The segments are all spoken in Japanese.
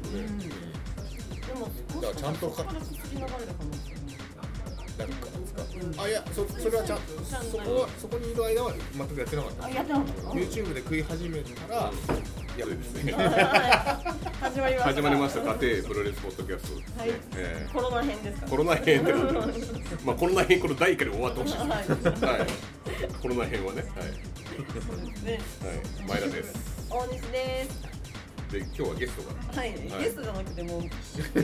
ですね、うん。でもだからちゃんとかなんかあいやそそれはちゃんそこはそこにいる間は全くやってなかった。あやってなかった YouTube で食い始めたらいやそうですね。始まりました。始まりました。家庭プロレスポッドキャスト。ね、はい。えコロナ編ですか？ーコロナ編ってなってます。まあコロナ編この第1回で終わってほしいです。はい。はい。コロナ編はね。はい、ね。はい、前田です。大西ですで今日はゲストが。はい、はい。ゲストじゃなくてもう ゲ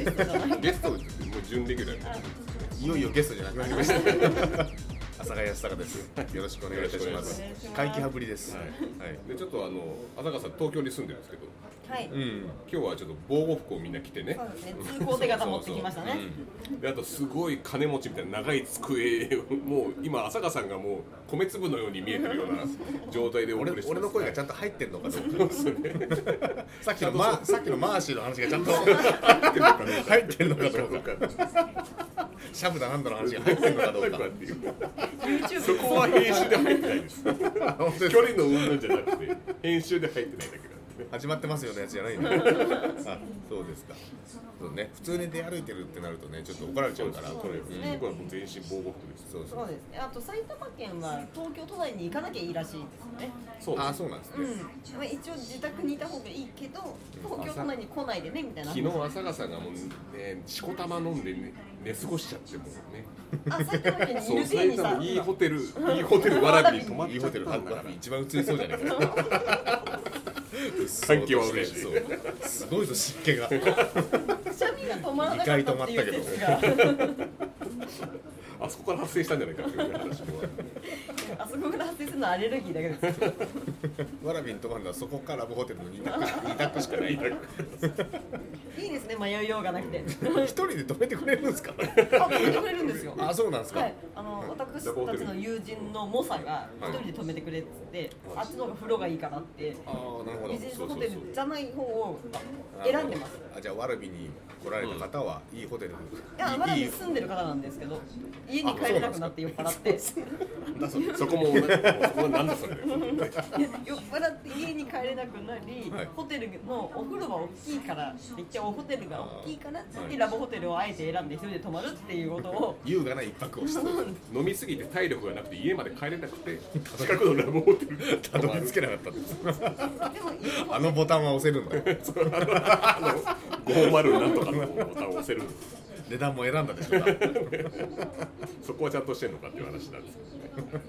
ストじゃない。ゲストもう準レギュラーになっていよいよゲストじゃなくなりました浅賀康隆です。よろしくお願いいたします。よろしくお願いします。会期羽振りです。はい。はい。でちょっとあの浅川さん東京に住んでるんですけど。はい、うん。今日はちょっと防護服をみんな着てね。そうですね。通行手形持ってきましたね。であとすごい金持ちみたいな長い机をもう今浅香さんがもう米粒のように見えてるような 状態でお俺俺の声がちゃんんと入ってんのかどうか。さっきのマさっきのマーシーの話がちゃんと入ってるのかどうか。入ってるのかどうか。シャブだなんだの話が入ってんのかどうか。っていうそこは編集で入ってないです。距離の云々じゃなくて編集で入ってないだけなんで。ね始まってますよのやつじゃないんだ あそうですか。そうね。普通に出歩いてるってなるとねちょっと怒られちゃうからこれね僕はもう全身防護服ですそうそそううですね。あと埼玉県は東京都内に行かなきゃいいらしいですね。そうあそうなんですうん。ね、まあ、一応自宅にいた方がいいけど東京都内に来ないでねみたいな。昨日浅香さんがもうねしこたま飲んでね寝過ごしちゃってもうね。あ埼玉県にいそういいいホテルいいホテルわらびに泊まっいいちゃっホテルから。ー一番映りそうじゃないか環境 は嬉しい。そうすごいぞ湿気が。くしゃみが止まらなかったっていう説があそこから発生したんじゃないかっていう話もあ そこから発生するのはアレルギーだけで。すわらびに泊まるのはそこからラブホテルの2択し二択しかないいいですね迷いようがなくて。一人で泊めてくれるんですかあ止めてくれるんですよ。あそうなんですか、はい、あの私たちの友人の猛者が一人で泊めてくれっつって、あっちの方が風呂がいいからってああなるほど。ビジネスホテルじゃない方を選んでます。あじゃあわらびに来られた方はいいホテル、いやまだいい住んでる方なんですけど家に帰れなくなって酔っ払って。だそうそこもねもうそこはなんだそれ？酔っ払って家に帰れなくなり、はい。ホテルのお風呂は大きいからって言っておホテルが大きいからって言ってラブホテルをあえて選んで一人で泊まるっていうことを。優雅な一泊をして飲みすぎて体力がなくて家まで帰れなくて近くのラブホテルにたどり着けなかったんですでもいいホあのボタンは押せるんだよ あの550なんとかのボタンを押せる。値段も選んだでしょそこはちゃんとしてんのかっていう話なんですけどね。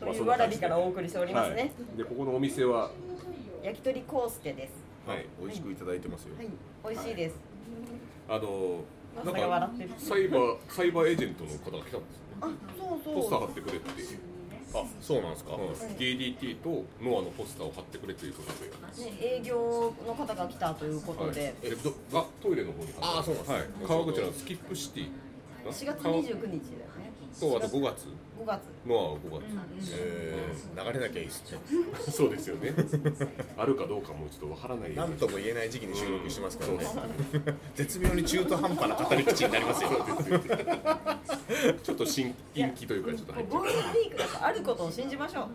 とい。うわらびからお送りしておりますね、はい、でここのお店は焼き鳥コースケです。はい。美味しくいただいてますよ、はい。美味しいです、あのマスターが笑ってる。サイバーサイバーエージェントの方が来たんですよね。あそうそう。ポスター貼ってくれって、あそうなんですか、うん。DDT とノアのポスターを貼ってくれということで、ね、営業の方が来たということで、はい、えどあトイレの方にあそうなんですね。はい、川口のスキップシティ。4月29日だよねとあと5月。5月。ノアは5月、えー、流れなきゃいいっすね。そうですよね。あるかどうかもちょっとわからない何とも言えない時期に収録してますからね。そう 絶妙に中途半端な語り口になりますよ。ちょっと新近畿というかちょっと入っちゃうゴールデンウィークだとあることを信じましょう。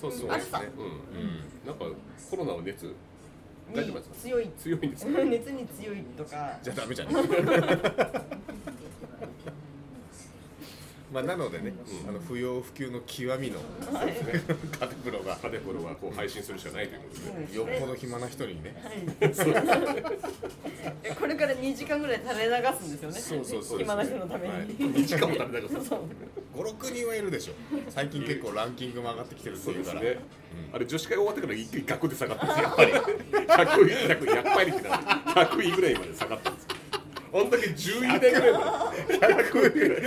そうそうあるさ。うん、うん、なんかコロナの熱大丈夫です？か強い。強いんですか？熱に強いとか。じゃあダメじゃん まあなのでね、あの不要不急の極みのはい。カテプロがカテプロはこう配信するしかないということでよっぽど暇な人にねこれから2時間ぐらい垂れ流すんですよね。そうそうそう。暇な人のために、はい。2時間も食べなかったそう。56人はいるでしょ最近結構ランキングも上がってきてるっていうから。あれ女子会終わってから一気にガクで下がったんですよ。やっぱり。100位100位100杯率になって。100位ぐらいまで下がったんですよ。あんだけ10位台ぐらいまで。100位ぐらい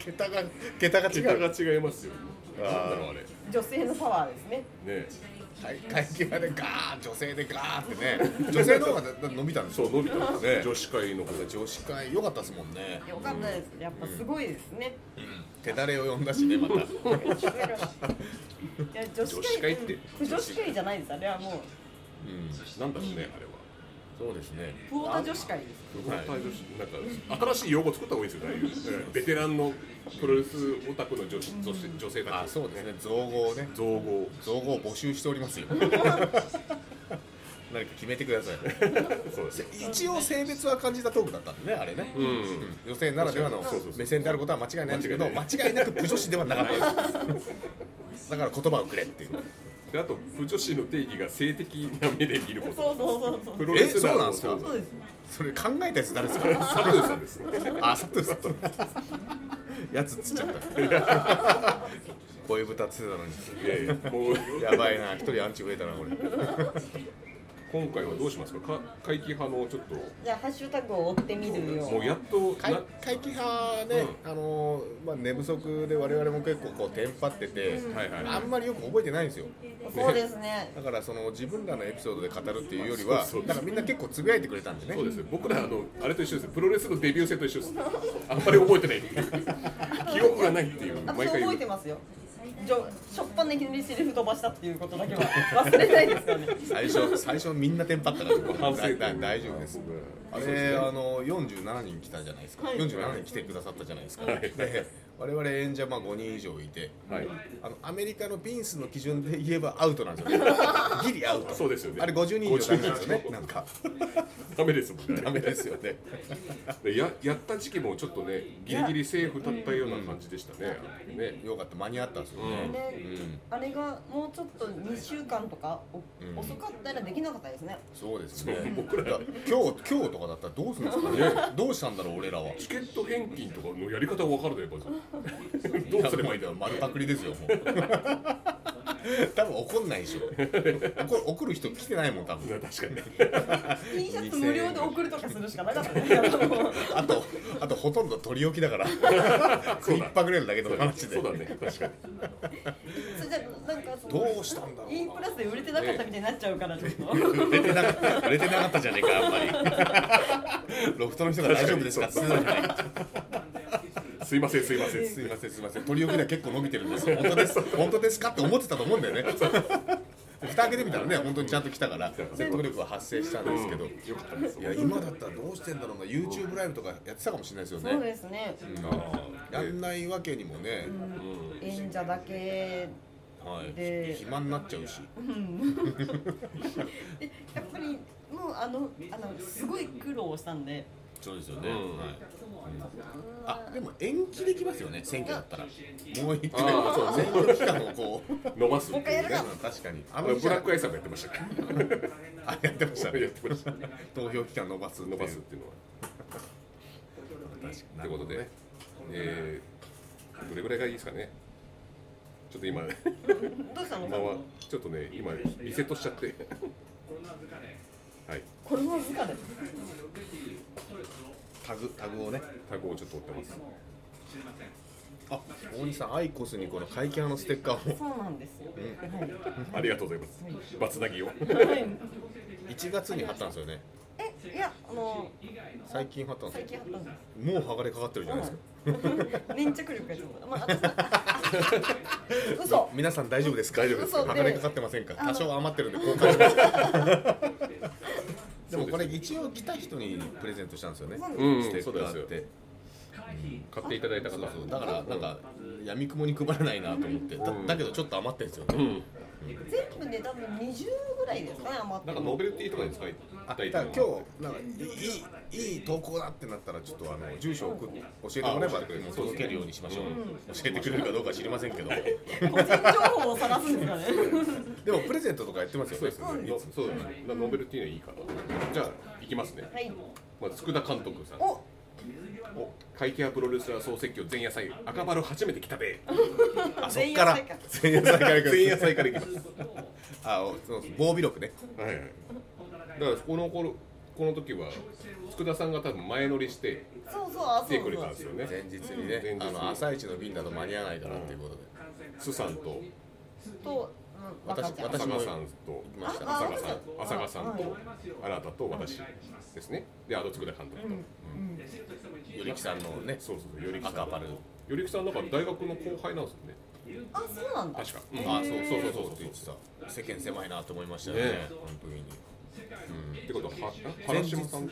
桁が桁が違桁うが違いますよ。なんだろうあれ。女性のパワーですね。ね。はい会計までガーン女性でガーってね。女性の方が伸びたんですよ。そう伸びたんですね。女子会の方。女子会良かったですもんね、よかったです。やっぱすごいですね、手だれを呼んだしねまた。いや女子会ってうん女子会じゃないです。あれはもう。うん。なんだろうねあれはそうですね。プオタ女子会ですプロタイ女子なんか新しい用語作った方がいいですよベテランのプロレスオタクの女子女子女性たち。あそうですね。造語をね。造語。造語を募集しておりますよ。何か決めてください。そうです一応性別は感じたトークだったんでねあれね、うん。女性ならではのそうそうそう。目線であることは間違いないんですけど間間違いなくプ女子ではなかったです。だから言葉をくれっていうであと不女子の定義が性的な目で見ること。そうそうそうそう。プロレスラーもえそうなんですか？そうですそれ考えたやつ誰ですか？佐藤さんですあ佐藤さんやつつっちゃった。声豚つってたのに。いやいやもう。やばいな一人アンチ増えたなこれ今回はどうしますか？か怪奇派のちょっと。じゃあハッシュタグを追ってみるよ。もうやっと怪な怪奇派ね、あのまあ、寝不足で我々も結構こうテンパってて、はいはい。あんまりよく覚えてないんですよ。そうですね。だからその自分らのエピソードで語るっていうよりはそうそうだからみんな結構つぶやいてくれたんでね。そうです。よ僕らあのあれと一緒です。よプロレスのデビュー戦と一緒です。あんまり覚えてないっていう。記憶がないっていう。私毎回覚えてますよじょしょっぱなきりセリフ飛ばしたっていうことだけは忘れないですよね。最初最初みんなテンパったから。大丈夫です。あれあの47人来たじゃないですか、はい。47人来てくださったじゃないですか、はい。で我々演者まあ5人以上いてはい。あのアメリカのビンスの基準で言えばアウトなんですよ。ね ギリアウト。そうですよね。あれ50人以上なんですよね。50なんか。ダメですもんね。ダメですよね。でややった時期もちょっとねギリギリセーフだったような感じでしたね。ね。よかった。間に合ったんですよね、ねうん。あれがもうちょっと2週間とかおうん。遅かったらできなかったですね。そうですね。僕ら。だ今日今日とかだったらどうするんですかね。どうしたんだろう俺らは。チケット返金とかのやり方分かるねまずどうすればいいんだろう。丸パクリですよもう。多分怒んないでしょ。怒る怒る人来てないもん多分。確かに。ね T シャツ無料で送るとかするしかなかったねあとあとほとんど取り置きだから。食いっぱぐれるだけの話で。そうだね。確かに。それじゃあなんかそのどうしたんだろう。なインプラスで売れてなかったみたいになっちゃうからちょっと。売れてなかった。売れてなかったじゃねえかあんまり。ロフトの人が大丈夫ですかって言ってたじゃないすいませんすいませんすいません。すいません取り置きでは結構伸びてるんです。よ本当です本当ですかって思ってたと思うんだよね。蓋開けてみたらね本当にちゃんと来たから説得力は発生したんですけど、よかったです。いや今だったらどうしてんだろうな。YouTube ライブとかやってたかもしれないですよね。そうですね。あーやんないわけにもね、演者だけはい。で暇になっちゃうし。でやっぱりもうあのあのすごい苦労したんで。そうですよね、うん。はいあでも延期できますよね選挙だったら。もう一回。あー選挙期間をこう伸ばすもう一回やるか確かに。ああののブラックアイさんもやってましたからあやってましたね。やってました投票期間伸ばすっていう。伸ばすっていうのは。確かに。ってことでね、えー、どれぐらいがいいですかね？ちょっと今どうしたの？今はちょっとね今リセットしちゃって。はいこれわずかでタグタグをね。タグをちょっと追ってます。あ大西さんアイコスにこの会見のステッカーを。そうなんですよ。ありがとうございます。バツナギを。はい、はい、1月に貼ったんですよね。えいやあの最近貼ったんですよ。最近貼ったんですもう剥がれかかってるじゃないですか。粘着力がちょっと。まあ私 嘘。皆さん大丈夫ですか？大丈夫で。す剥がれかかってませんか？多少余ってるんで交換します でもこれ一応来た人にプレゼントしたんですよね。うん。ステッカーそうでって買っていただいた方。そうそうだからなんか闇雲に配らないなと思って。だだけどちょっと余ってるんですよね。うん。全部で多分20ぐらいですかね余ってるなんかノベルティとかに使いあたいだから今日なんかいいいい投稿だってなったらちょっとあの住所を送っ教えてもらえばあ教えてくれるもう届けるようにしましょう、うん。教えてくれるかどうか知りませんけど。個人情報を晒すんですかね。でもプレゼントとかやってますよね。そうですよねのそうだね。ノベルティはいいかなじゃあ行きますね。はい。まず佃監督さん。お。お会計プロレスラー総説教前夜祭。赤バル初めて来たで あそっから。前夜祭か。前夜祭から 前夜祭から行きます。あおそう。防備力ね。はいはいだからこの頃この時は佃さんが多分前乗りしてそうそうあ来てくれたんですよね。前日にね前日に。あの朝一の便だと間に合わないからっていうことで。スさん。とと、うん、若ちゃん私も浅賀さんと行きました。あ浅賀さんあ浅賀さん。とはい。新田と私ですね。であと佃監督と、よりきさんのねそうそうそうよりきさん。赤パル。よりきさんなんか大学の後輩なんですよね。あそうなんだ。確か、あそうそうそうそうって言ってた世間狭いなと思いましたよね。ね。本当にってことはは原島さん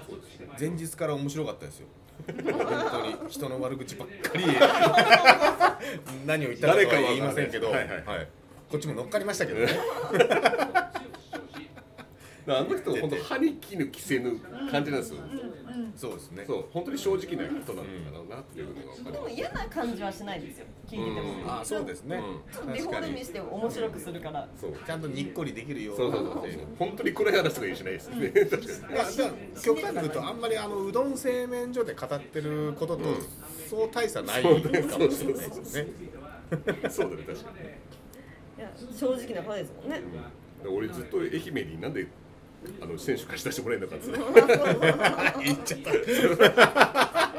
前日から面白かったですよ。本当に人の悪口ばっかり 何を言ったかとは言いませんけど、はねはいはい。こっちも乗っかりましたけどね あの人本当歯に衣着せぬ感じなんですよ、そうですね。そう。本当に正直な人なんだろうなっていうのが分かでもります。嫌な感じはしないですよ。聞いてても、うんあそうですね、うん。ちょっとデフォルメして面白くするから。そう。ちゃんとにっこりできるよそうそうそうそう。本当に暗い話とかしないですよね確かに。まあ、だから極端に言うとあんまりあのうどん製麺所で語ってることと、そう大差ないかもしれないですね。そう。だね確かに。いや正直なことですもんね。俺ずっと愛媛になんであの選手貸し出してもらえるのかっつって言っちゃった。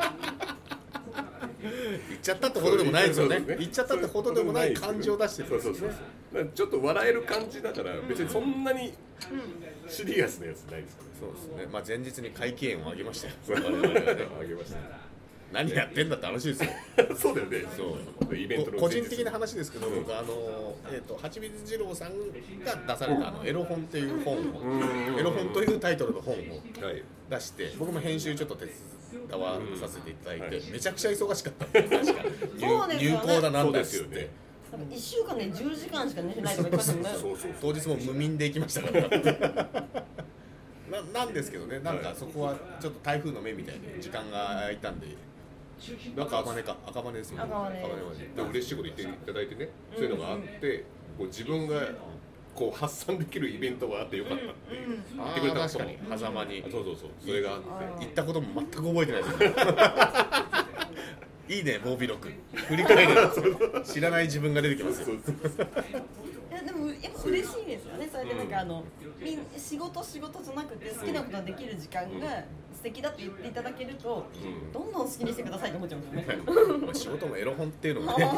言っちゃったってほどでもないですよね。言っちゃったってほどでもない感情を出してるうですよそうそうちょっと笑える感じだから別にそんなにシリアスなやつないですかそうですね。まあ前日に会計円を上げましたよ。ら我々はね あげました何やってんだって話ですよ。そうだよね。そう。イベント個人的な話ですけど、僕あのえっ、とはちみつ二郎さんが出されたあのエロ本っていう本を、エロ本というタイトルの本をはい出して僕も編集ちょっと手伝わさせていただいて、めちゃくちゃ忙しかった。んです確かそうですよね。入稿だなんだっつって、そうですよね。なんか1週間で10時間しか寝てないとか言ってまし 当日も無眠で行きましたから。ななんですけどね。なんかそこはちょっと台風の目みたいに時間が空いたんで赤羽か赤羽ですよね。赤羽。で嬉しいこと言っていただいてね、そういうのがあってこう自分がこう発散できるイベントがあってよかったって言ってくれた確かに。狭間に。あそうそうそう。それがあって行ったことも全く覚えてないですよ。いいね防備録振り返る。知らない自分が出てきますよ。でもやっぱ嬉しいですよね。それでなんかあの、みん仕事仕事じゃなくて好きなことができる時間が素敵だって言っていただけると、どんどん好きにしてくださいと思っちゃうんですよね、ま あ仕事もエロ本っていうのもね。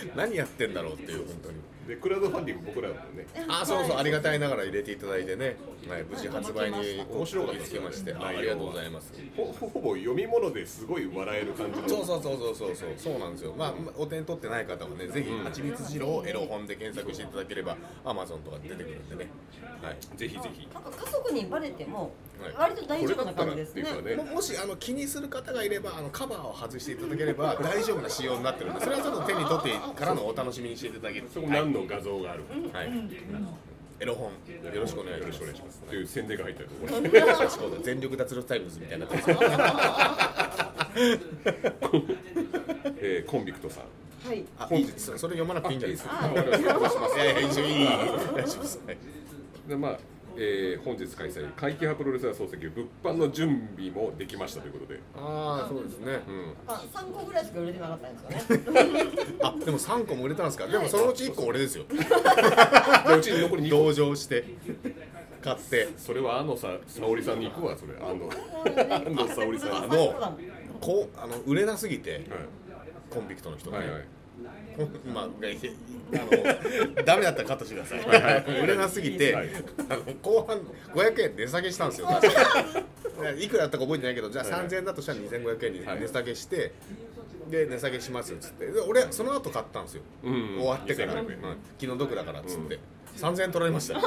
何やってんだろうっていう本当に。でクラウドファンディング僕らもね。あーそうそうありがたいながら入れていただいてね、はい、無事発売に面白かっつけましてありがとうございます。ほほほぼ読み物ですごい笑える感じの。そうそうそうそうそうそう。そうなんですよ。まあお手に取ってない方はねぜひ「はちみつ二郎エロ本」で検索していただければアマゾンとかで出てくるんでね。はい。ぜひぜひなんか家族にバレてもはい割と大丈夫な感じですね。ね。ももしあの気にする方がいればあのカバーを外していただければ 大丈夫な仕様になってるんでそれはちょっと手に取ってからのお楽しみにしていただける。そこ何の画像があるかはい、エロ本。よろしくお願いします。よろしくお願いう宣伝が入ったりとか そうだ。全力脱力タイムズみたいにな えーコンビクトさん。はい。あいいそそれ読まなくていいんじゃないですか？いやいや一いいお願いします。はい。でまあえー本日開催会期派プロレスラー総席物販の準備もできましたということで、ああそうですね。うん、あ3個ぐらいしか売れてなかったんですよね。あでも3個も売れたんですか？でもそのうち1個俺ですよ。でうちに残り2個。同情して買って。それは安野さ沙織さんに行くわそれ。安野安野沙織さん。のこうあの売れなすぎてはい。コンビクトの人がね、はいはいまあ、いあのダメだったらカットしてください。売れなすぎて、はい。あの後半500円値下げしたんですよ。い。くらだったか覚えてないけど、じゃあはいはい。3000円だとしたら2500円にはい。値下げして、で値下げしますっつって、で俺その後買ったんですよ。うん。終わってから、2500うん円。気の毒だからっつって、3000円取られましたよ。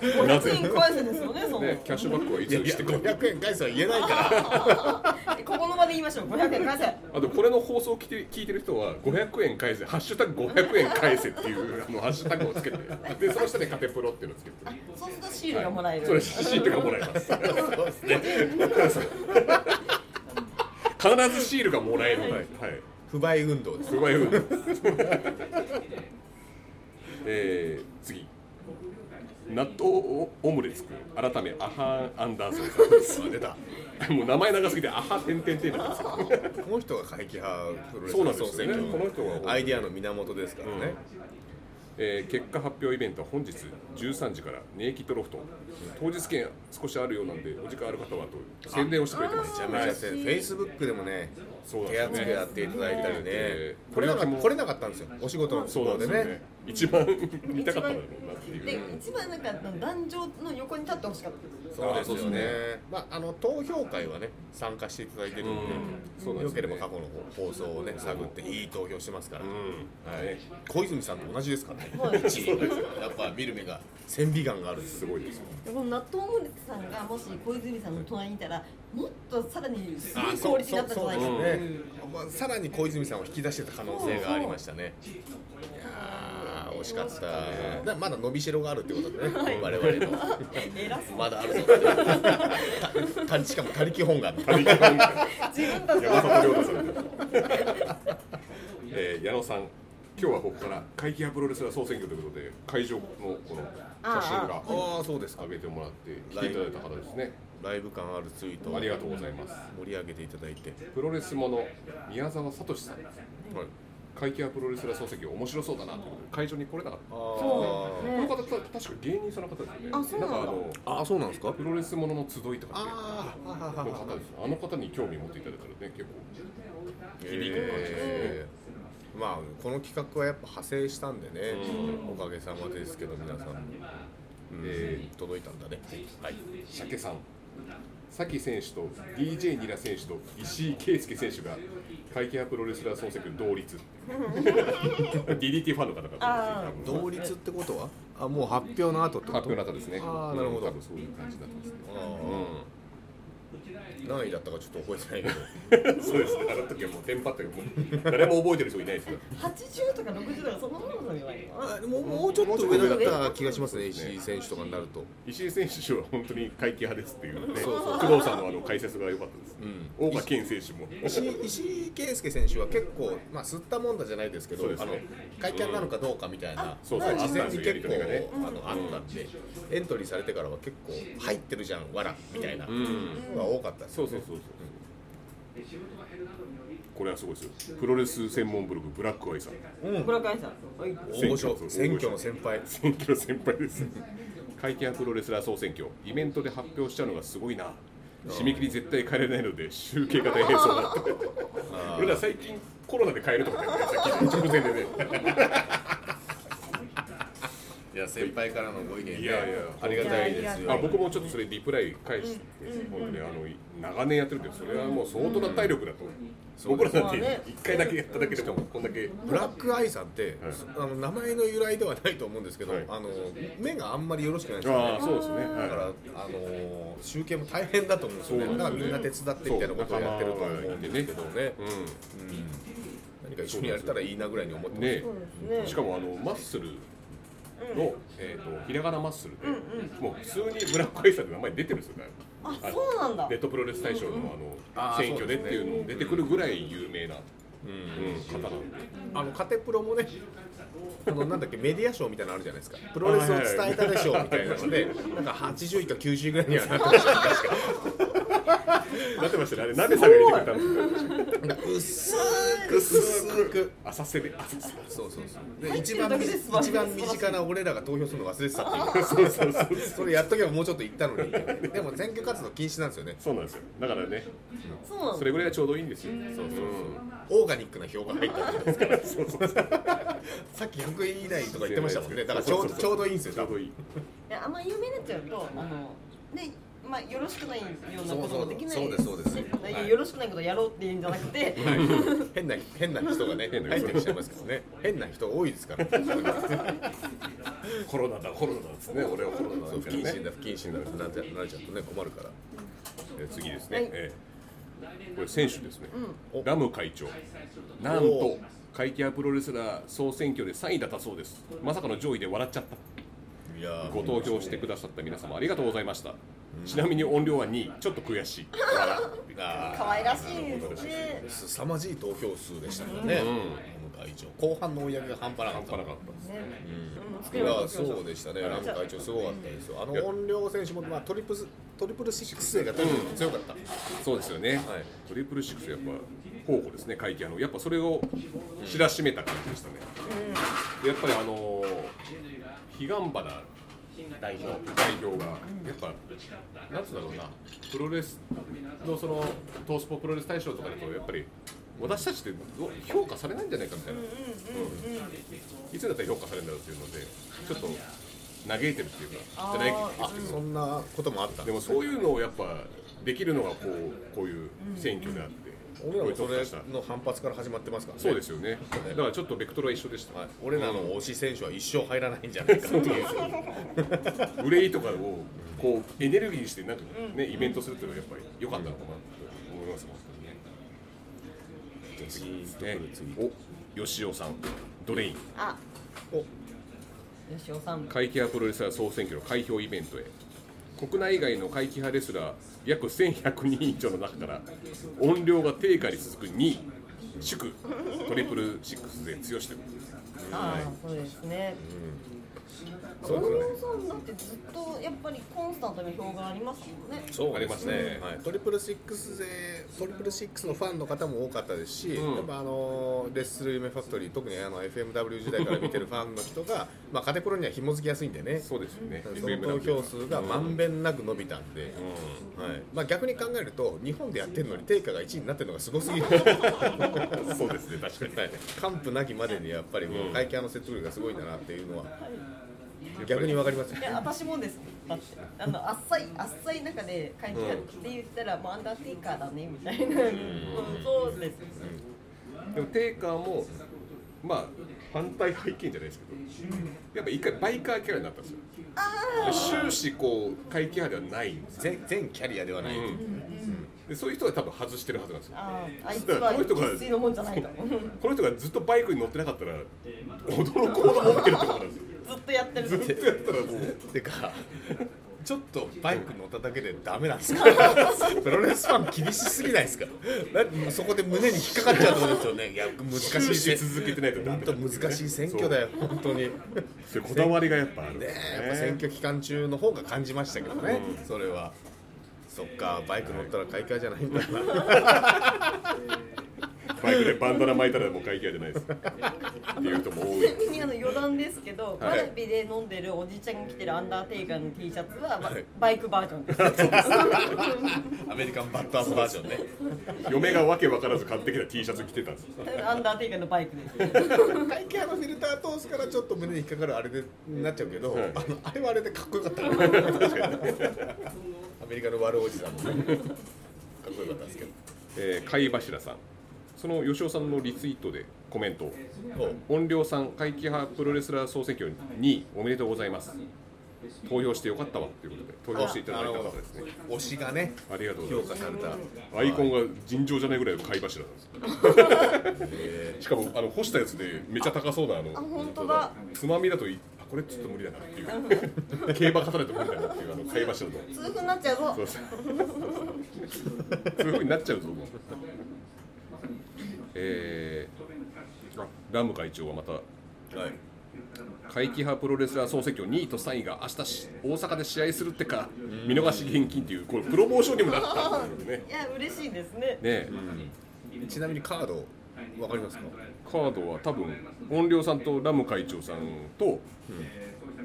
500円返せですよねその、ねキャッシュバックはいつてくれる？500円返すは言えないから。ここの場で言いましょう。500円返せ。あとこれの放送を聞いて聞いてる人は500円返せ。ハッシュタグ500円返せっていうあのハッシュタグをつけて。でその下でカテプロっていうのをつけて。そうするとシールがもらえる、それシールがもらえます。そうですね。必ずシールがもらえる。はい、はい、不買運動です。不買運動。えー、次納豆オムレツくん改めアハン・アンダーソンさあ出た。ん もう名前長すぎてアハ点々点なんですよ。この人が会期派プロレスそうなんですよね。この人はアイディアの源ですからね。えー結果発表イベントは本日13時からネイキッドロフト。当日券少しあるようなんでお時間ある方はと宣伝をしてくれてます。めちゃめちゃやってる、フェイスブックでもね、そう手なんですね厚くやっていただいたりね。え、ー来れなかこれなかったんですよ、お仕事のそうな都合でね。一番見たかったんだろうなっていう。で一番なんか壇上の横に立ってほしかったそうですよね。まああの投票会はね参加していただいてるんで、うん。そうなんですよね。よければ過去の放送をね探っていい投票してますから。うん。はい、小泉さんと同じですからね。やっぱ見る目が千美眼があるすす。ごいですでこの納豆オムレツさんがもし小泉さんの隣にいたらもっとさらにすごあいクオリティだったんじゃないですね。まあさらに小泉さんを引き出してた可能性がありましたね。いやー惜しかった、だまだ伸びしろがあるってことでね、我々のまだあるぞしかも他力本願自分たち山は里亮太さんえー矢野さん今日はここから会期派プロレスラー総選挙ということで会場のこの写真がああ。そうですか。上げてもらって来ていただいた方ですね。ライブ感あるツイート。ありがとうございます。盛り上げていただいて、プロレスもの宮沢聡さん。はい、会期派プロレスラー総選挙面白そうだなということで会場に来れなかったあそうね。この方た確か芸人さんの方ですよね。あそうなんだ。かあのああそうなんですか？プロレスものの集いとかってああの方です。あの方に興味持っていただいたらね結構響く感じですね、えーまあこの企画はやっぱ派生したんでね、うおかげさまですけど皆さん、うん。え届いたんだね。はい。鮭さん。崎選手と DJ ニラ選手と石井圭介選手が会期派プロレスラー総選挙同率 DDT ファンの方々あ多分。同率ってことは？あもう発表の後ってこと？発表の後ですね。なるほど。うん多分そういう感じになってますね。あー何位だったかちょっと覚えてないけど。そうですね。あの時はもうテンパってもう誰も覚えてる人いないですよ。80とか60とかそんなものじゃないあでももうちょっと上だった気がしますね石井選手とかになると。石井選手は本当に会期派ですっていうね。そうそう工藤さんのあの解説が良かったです、うん。大岡健選手も。石井石井圭介選手は結構、まあ、吸ったもんだじゃないですけどそうですね。あの会見なのかどうかみたいな、そうそう。まあ事前に結構、ねあのあったんでエントリーされてからは結構入ってるじゃんわらみたいな。のうんが多かったですよね。そうそうそうそう。これはすごいですよプロレス専門ブログブラックアイさん。うん。ブラックアイさん。はい大御所選挙。選挙の先輩。選挙の先輩です。会見プロレスラー総選挙。イベントで発表しちゃうのがすごいな。締め切り絶対変えられないので集計が大変そうだってあ俺ら最近コロナで変えるとか言ってねさっき直前でねい。や先輩からのご意見ねいやいや。ありがたいですよ。あ僕もちょっとそれリプライ返して、本当にあの長年やってるけどそれはもう相当な体力だと、僕らだってまあね。1回だけやっただけでもこんだけ。ブラックアイさんって、あの名前の由来ではないと思うんですけど、はい。あの目があんまりよろしくないんですよね。ああそうですね、だから、はあの集計も大変だと思うんですよね。そうだからみんな手伝ってみたいなことをやってると思うんですけどね。何か一緒にやれたらいいなぐらいに思ってん、ます。しかもあのマッスルの、えー、とひらがなマッスルで、もう普通にブラックアイさんの名前出てるんですよねあそうなんだ。ネットプロレス大賞のああーの選挙でっていうの出てくるぐらい有名な、うんうん、方なんで。あのカテプロもね。あのなんだっけメディア賞みたいなのあるじゃないですか。プロレスを伝えたでしょうみたいなのでなんか80位か90位ぐらいにはなってました。ね なってましたね。あれなんが入れてくれた薄く。薄く浅瀬で。浅瀬そうそう。そうで一番一番身近な俺らが投票するの忘れてたっていう。そうそうそう。それやっとけばもうちょっと行ったのに。でも選挙活動禁止なんですよね。そうなんですよだ。からねそうなんだそれぐらいがちょうどいいんですよ。そうそうオーガニックな票が入ったすからそうそうそう。さっき100円以内とか言ってましたもんね。だからちょうどちょうどいいんですよ。ちょうどいい。いやあんま有名になっちゃうとあのねまあよろしくないようなこともできないそうですそうです。ねはいよろしくないことやろうっていうんじゃなくて、変な変な人がね変な人入ってきちゃいますからね。変な人多いですから。コロナだコロナだ。っつってね俺はコロナだそう不謹慎だ不謹慎だってなっちゃなっちゃうとね困るから。えー次ですね、はい。えーこれ選手ですね、うん。ラム会長。なんと会期派プロレスラー総選挙で3位だったそうです。まさかの上位で笑っちゃった。いやーご投票してくださった皆様ありがとうございました、ちなみに音量は2位ちょっと悔しい。可愛らしいですね。凄まじい投票数でしたからね、会長。後半の追い上げが半端なかった。半端なかったですね、うん、作いやそうでしたね、ラム会長すごかったですよ。あの音量選手も、まあ、トリプルトリプルシックス勢が強かった。そうですよね、トリプルシックスやっぱ候補ですね会期派の。やっぱそれを知らしめた感じでしたね、でやっぱりあのー、彼岸花代表。代表がやっぱ、なんつうんだろうな。プロレスのそのトースポプロレス大賞とかだとやっぱり私たちって評価されないんじゃないかみたいな、うんいつだったら評価されるんだろうっていうのでちょっと嘆いてるっていうかじゃないあ、そんなこともあった。んでもそういうのをやっぱできるのがこうこういう選挙であって、俺らもそれの反発から始まってますからね。そうですよね。だからちょっとベクトルは一緒でした、はい、俺らの推し選手は一生入らないんじゃないかっていう。憂いとかをこうエネルギーにしてなんかね、イベントするっていうのはやっぱり良かったのかなと思いますもんね。次ねお吉尾さん。ドレイン。あ。お、吉尾さん。怪奇派プロレスラー総選挙の開票イベントへ。国内外の怪奇派レスラー約1100人以上の中から音量が低下に続く2位。祝トリプルシックスで強しというああそうですね。そう大野さんだってずっとやっぱりコンスタントに票がありますもんね。そうありますね。はい、トリプルシックスでトリプルシックスのファンの方も多かったですし、うん。やっぱあのレッスル夢ファクトリー特にあの FMW 時代から見てるファンの人が まあカテプロには紐づきやすいんでね。そうですよね。その投票数がまんべんなく伸びたんで、はい。まあ、逆に考えると日本でやってるのに定価が1位になってるのがすごすぎる。う んそうですね確かに。はい。完膚なきまでにやっぱりもう会計の説得力がすごいんだなっていうのは逆に分かります。よいや私もです。だってあの浅い浅い中で会議って言ったら、もうアンダーテイカーだねみたいな、うん。そうですでもテイカーもまあ反対背景じゃないですけどやっぱ一回バイカーキャラになったんですよ。終始こう怪奇派ではない。んですよ全全キャリアではない、でそういう人は多分外してるはずなんですよ。あああいつはこの人が生粋のもんじゃないとこの人がずっとバイクに乗ってなかったら驚くほど持ってるってことなんですよずっとやってるずっとやったらもうてかちょっとバイク乗っただけでダメなんですか？プロレスファン厳しすぎないですか？だそこで胸に引っかかっちゃうところですよね。いや難しい終始選続けてないとダメ本当難しい選挙だよ本当に。ねそこだわりがやっぱある。んでえすねやっぱ選挙期間中の方が感じましたけどね、それは。そっかバイク乗ったら買い替えじゃないんだな バイクでバンダナ巻いたらもう会計じゃないです。っていう人も多いちなみにあの余談ですけど、はい。ワラビで飲んでるおじちゃんが着てるアンダーテイカーの T シャツは、まはい。バイクバージョン。です。アメリカンバットアップバージョンね。嫁がわけわからず買ってきた T シャツ着てたんです。アンダーテイカーのバイクです。会計のフィルター通すからちょっと胸に引っかかるあれでなっちゃうけど、はい。あのあれはあれでかっこよかった。確かに。アメリカの悪おじさんもね。かっこよかったですけど。えー、貝柱さんその吉尾さんのリツイートでコメントお音量さん怪奇派プロレスラー総選挙2位おめでとうございます。投票してよかったわということで投票していただいた方ですね。推しがねありがとうございま評価された。すアイコンが尋常じゃないぐらいの貝柱なんですしかもあの干したやつでめっちゃ高そうなあのあ本当だ。つまみだといあこれちょっと無理だなっていう。競馬勝たないと無理だなっていうあの貝柱の。痛風になっちゃうぞ。そう。そう。そういうふうになっちゃうと思う。えー、あラム会長はまたはい。怪奇派プロレスラー総選挙2位と3位が明日し大阪で試合するってか見逃し現金っていうこれプロモーションにもなった。んですよね。いや嬉しいですね。ねちなみにカードわかりますか？カードは多分音量さんとラム会長さんと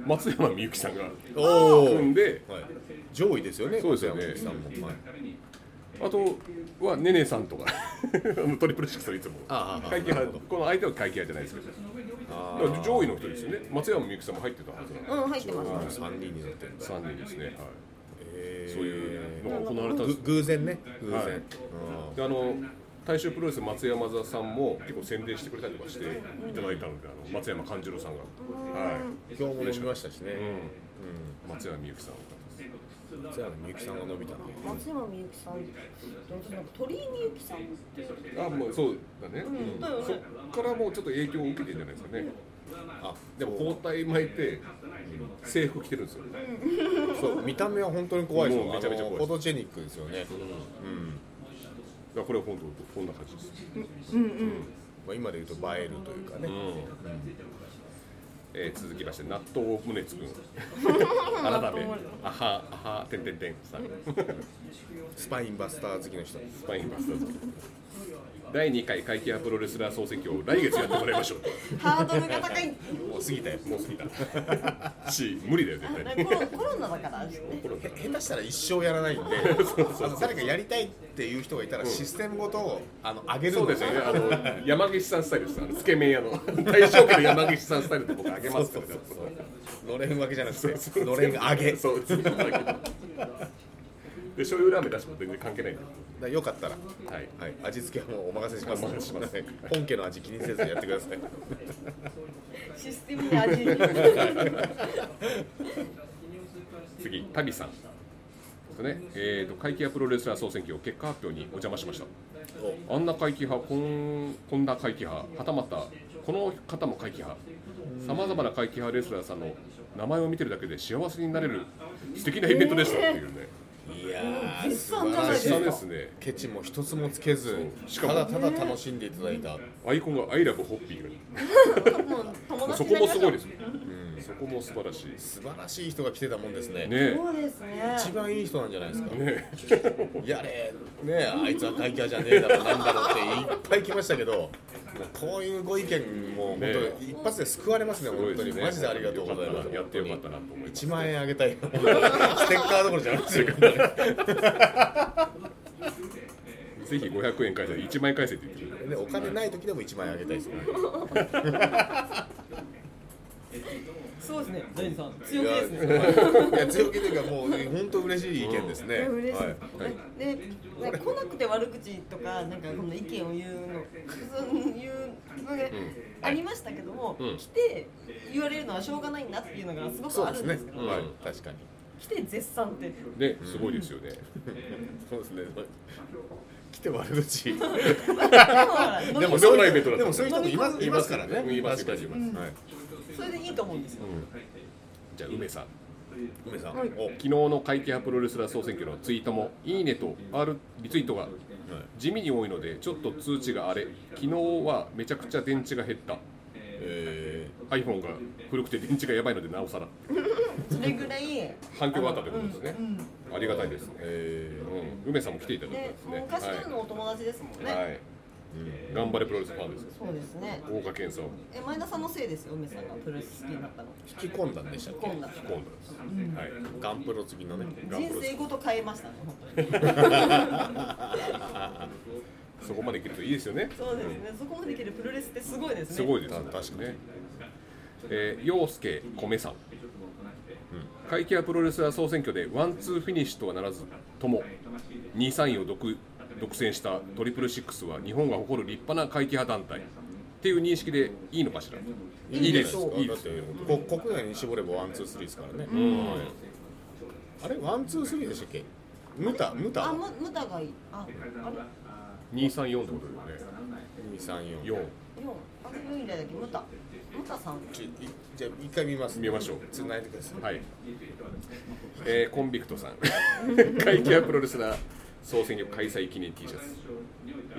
松山みゆきさんがお組んではい、上位ですよねそうですよね。松山さんも。はいあとはねねさんとか。トリプルシックスはいつも。会計派この相手は会計派じゃないです。けど上位の人ですよね。松山みゆきさんも入ってたはずなんでうん入ってます。3人になってるんだ。3人ですね、はい、へーそういうのが行われた。んですぐ偶然ね。偶然、はいであの大衆プロレス松山座さんも結構宣伝してくれたりとかしていただいたので、あの松山勘次郎さんが、はい。うん、今日も飲みましたしね、うん、松山みゆきさん、松山みゆきさんが伸びたんで松山みゆきさん、鳥居みゆきさんって。あもうそうだね、うんだよね。そっからもうちょっと影響を受けてるんじゃないですかね。あでも包帯巻いて制服着てるんですよ、そう。見た目は本当に怖いですよ。めちゃめちゃ怖いフォトジェニックですよね、うん。だからこれは本当こんな感じです、まあ、今で言うと映えるというかね、えー続きまして納豆宗津君改めあはあはてんてんてんさん。スパインバスター好きの人。スパインバスターズ第2回怪奇派プロレスラー総選挙を来月やってもらいましょう。ハードルが高い。もう過ぎたよ。もう過ぎた。し無理だよ絶対。にコロコロナだから下手したら一生やらないんであの誰かやりたいっていう人がいたらシステムごとあの上げるそうですよね。あの山岸さんスタイルですあのつけ麺屋の。大正家の山岸さんスタイルで僕あげますから。ねのれん分けじゃなくてのれん上げ。そう全部あげで醤油ラーメン出しても全然関係ないんでらよかったら、はい。はい、味付けはもうお任せします。お任せします。は い本家の味気にせずやってください。システムに味。次タビさん。とね、えーと会期派プロレスラー総選挙結果発表にお邪魔しました。あんな会期派こんこんな会期派はたまたこの方も会期派。さまざまな会期派レスラーさんの名前を見てるだけで幸せになれる素敵なイベントでしたっていうね、いやー絶素賛じゃない晴らしい絶賛ですね。ケチも一つもつけずしかもただただ楽しんでいただいた、アイコンが「I love ホッピーが もう友達そこもすごいですね。ね、そこも素晴らしい。素晴らしい人が来てたもんですね。ね。そうですね。一番いい人なんじゃないですか、ね。やれねあいつは会計じゃねえだろなんだろうっていっぱい来ましたけどもうこういうご意見も本当一発で救われますねね本当に。マジでありがとうございます。やってよかったなと思います。1万円あげたいステッカーどころじゃないですよぜひ500円返せ1万円返せって言ってるでお金ない時でも1万円あげたいですね そうですね。ジャニーさんい強気ですね。やいや強気というかもう本当嬉しい意見ですね、嬉しい、はい。でなんか来なくて悪口とかなんかこの意見を言う のそうのがありましたけども、うん。来て言われるのはしょうがないなっていうのがすごくあるんですけど、はい。確かに。来て絶賛って。ねすごいですよね、そうですね。来て悪口。でもほらでもそんなイベントだったで。もそういう人もいますいますからね。うんいます確かにいます。はいそれでいいと思うんですよ、じゃあ梅さん。梅さん、はい。お、昨日の会計派プロレスラー総選挙のツイートも「いいね」と R リツイートが。地味に多いのでちょっと通知があれ昨日はめちゃくちゃ電池が減った。え iPhone が古くて電池がやばいのでなおさら。それぐらい反響があったということですね。うんうんありがたいですーね、えうん、梅さんも来ていただいたんでですね。昔からのお友達ですもんね、はい、はい、頑張れプロレスファンですそうですね。大岡健さんえ前田さんのせいですよ梅さんがプロレス好きになったのー、引き込んだ。んでしたっけ今度今度です、はいガンプロ次。のね人生ごと変えましたね本当に。そこまでいけるといいですよね。そうですね。そこまでいけるプロレスってすごいですね。すごいですね確かに。ねえー、陽介米さん、怪奇派プロレスラー総選挙でワンツーフィニッシュとはならずとも2位3位を独独占したトリプルシックスは日本が誇る立派な会計派団体。っていう認識でいいのかしら。いいです。いいです。国内に絞ればワンツースリーですからね、はい。あれワンツースリーでしたっけ？ムタムタ？あむ無駄がいい。ああれ？234ってことだよね。234 4四。あれ4位だけ？無駄無駄さん。じゃあ一回見ます。見ましょう。つないでください。はい、えーコンビクトさん。会計はプロレスラー総選挙開催記念 T シャツ。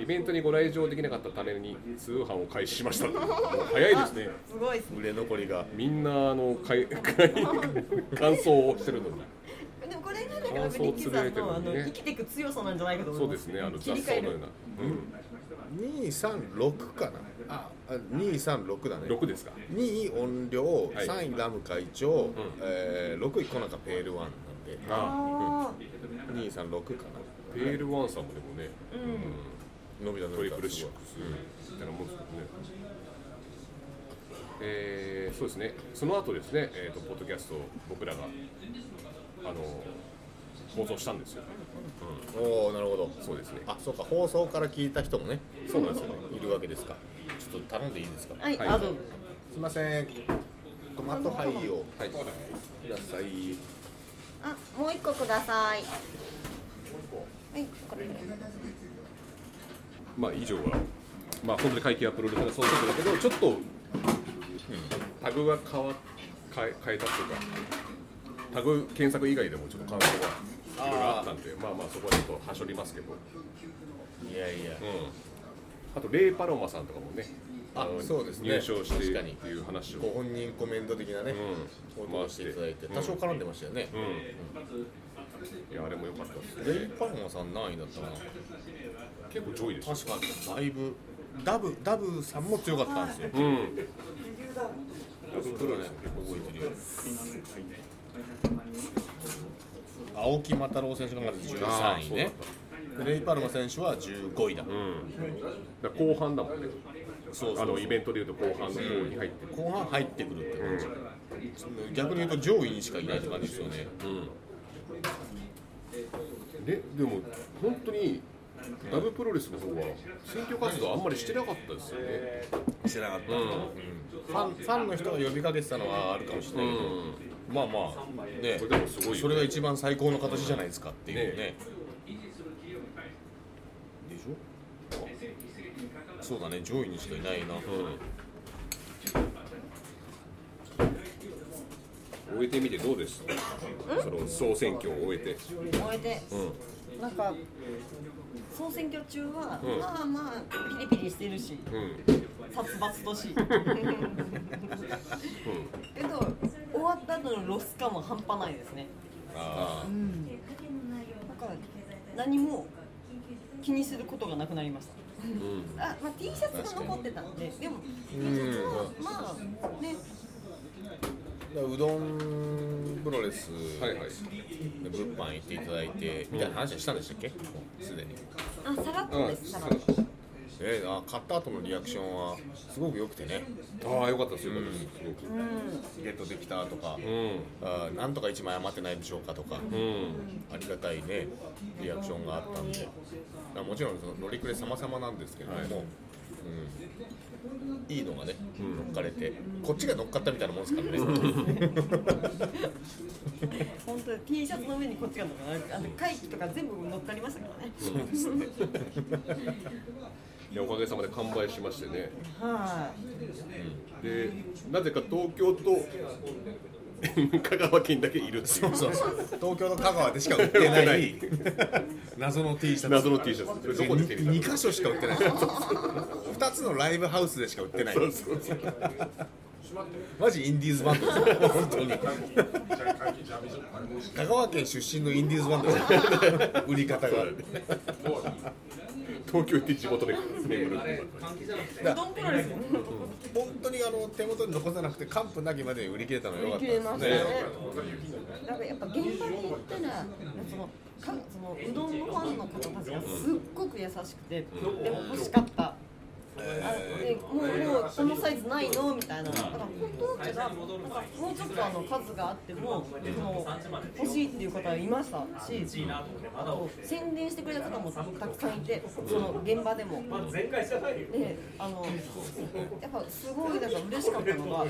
イベントにご来場できなかったために通販を開始しました。早いですね。すごいですね。売れ残りが。みんなあのかいかい 感想をしてるのに。でもこれがなんか感想リッキーさんのあの生きていく強さなんじゃないかと思そいうます。ですねあの雑草のような、236かな。ああ236だね。6ですか。2位音量、はい。3位ラム会長、えー、6位コナカペールワンなんで。ああ236かペールワンさんもでもね、ーうん。な伸びた伸トリびたプルシックスみたいなもんですけどね、えーそうですね。その後ですね、えー、とポッドキャストを僕らがあの放送したんですよ、おおなるほど。そうですね。あそうか。放送から聞いた人もねそうなんですよいるわけですか。ちょっと頼んでいいですか？はい、はい。あどうぞすいません。トマトハイをはい。ください。あもう一個くださいまあ以上はまあ本当に会計はプロレスがそういうことだけどちょっと、タグが変わ変え変えたっていうかタグ検索以外でもちょっと感想がいろいろあったんでまあまあそこはちょっとはしょりますけど、いやいや。うん、あとレイ・パロマさんとかもねあのそうですね。入賞してっていう話を。ご本人コメント的なね、うん。していただいてうん多少絡んでましたよね、うん、いやあれも良かったですレイねパルマさん何位だったかな。結構上位です確かに。だいぶダブダブさんも強かったんですよ、うん。ダブプロね覚えてるよ。青木又郎選手がまずあー13位ねでレイ・パルマ選手は15位だ、うん。だ後半だもんね。そうあのイベントでいうと後半の方に入って後半入ってくるって感じ、逆に言うと上位にしかいないって感じですよねででも本当にダブプロレスの方は選挙活動あんまりしてなかったですよね。知らなかった、う。ん。ファンファンの人が呼びかけてたのはあるかもしれないけど、まあまあね。でもすごいそれが一番最高の形じゃないですかっていうね。ね。でしょ？そうだね。上位にしかいないな、終えてみてどうです？その総選挙を終えて。終えて、なんか総選挙中は、うん。まあまあピリピリしてるしうん。殺伐としい。けど終わった後のロス感は半端ないですね。あなんか何も気にすることがなくなりました。うん。あ、まあ、T シャツが残ってたんででも T シャツはまあね。あうどんプロレスはいはい。で物販行っていただいてみたいな話はしたんでしたっけ？もうすでに。あさらっとですさらっとえー、あ買った後のリアクションはすごく良くてね。ああよかったですよかったです。すごくうん。ゲットできたとか、うあーなんとか1枚余ってないでしょうかとか、んうん。ありがたいねリアクションがあったんで。あもちろんその乗りくれ様々なんですけれども、はい。うん、いいのがね、乗っかれてこっちが乗っかったみたいなもんですからね。本当に T シャツの上にこっちが乗っかるあの会期とか全部乗っかりましたからね。いやおかげさまで完売しましてね。はい。でなぜか東京と 香川県だけいるっていう。そうそう東京と香川でしか売ってない謎の T シャツ。謎の T シャツ。どこで手に入れ2箇所しか売ってない。2つのライブハウスでしか売ってない。マジインディーズバンドですよ。本当に。香川県出身のインディーズバンド売り方が 東京行って地元で巡る本当にあの手元に残さなくて完膚なきまで売り切れたのよかった売り切れましたねねなんかやっぱ現場に行ったらそのかそのうどんのファンの方たちがすっごく優しくて、でも欲しかった。あでもうもうこのサイズないの？みたいな。だから本当だったらなんかもうちょっとあの数があってもその欲しいっていう方はいましたし宣伝してくれた方もたくさんいてその現場でも。であのやっぱすごいなんか嬉しかったのが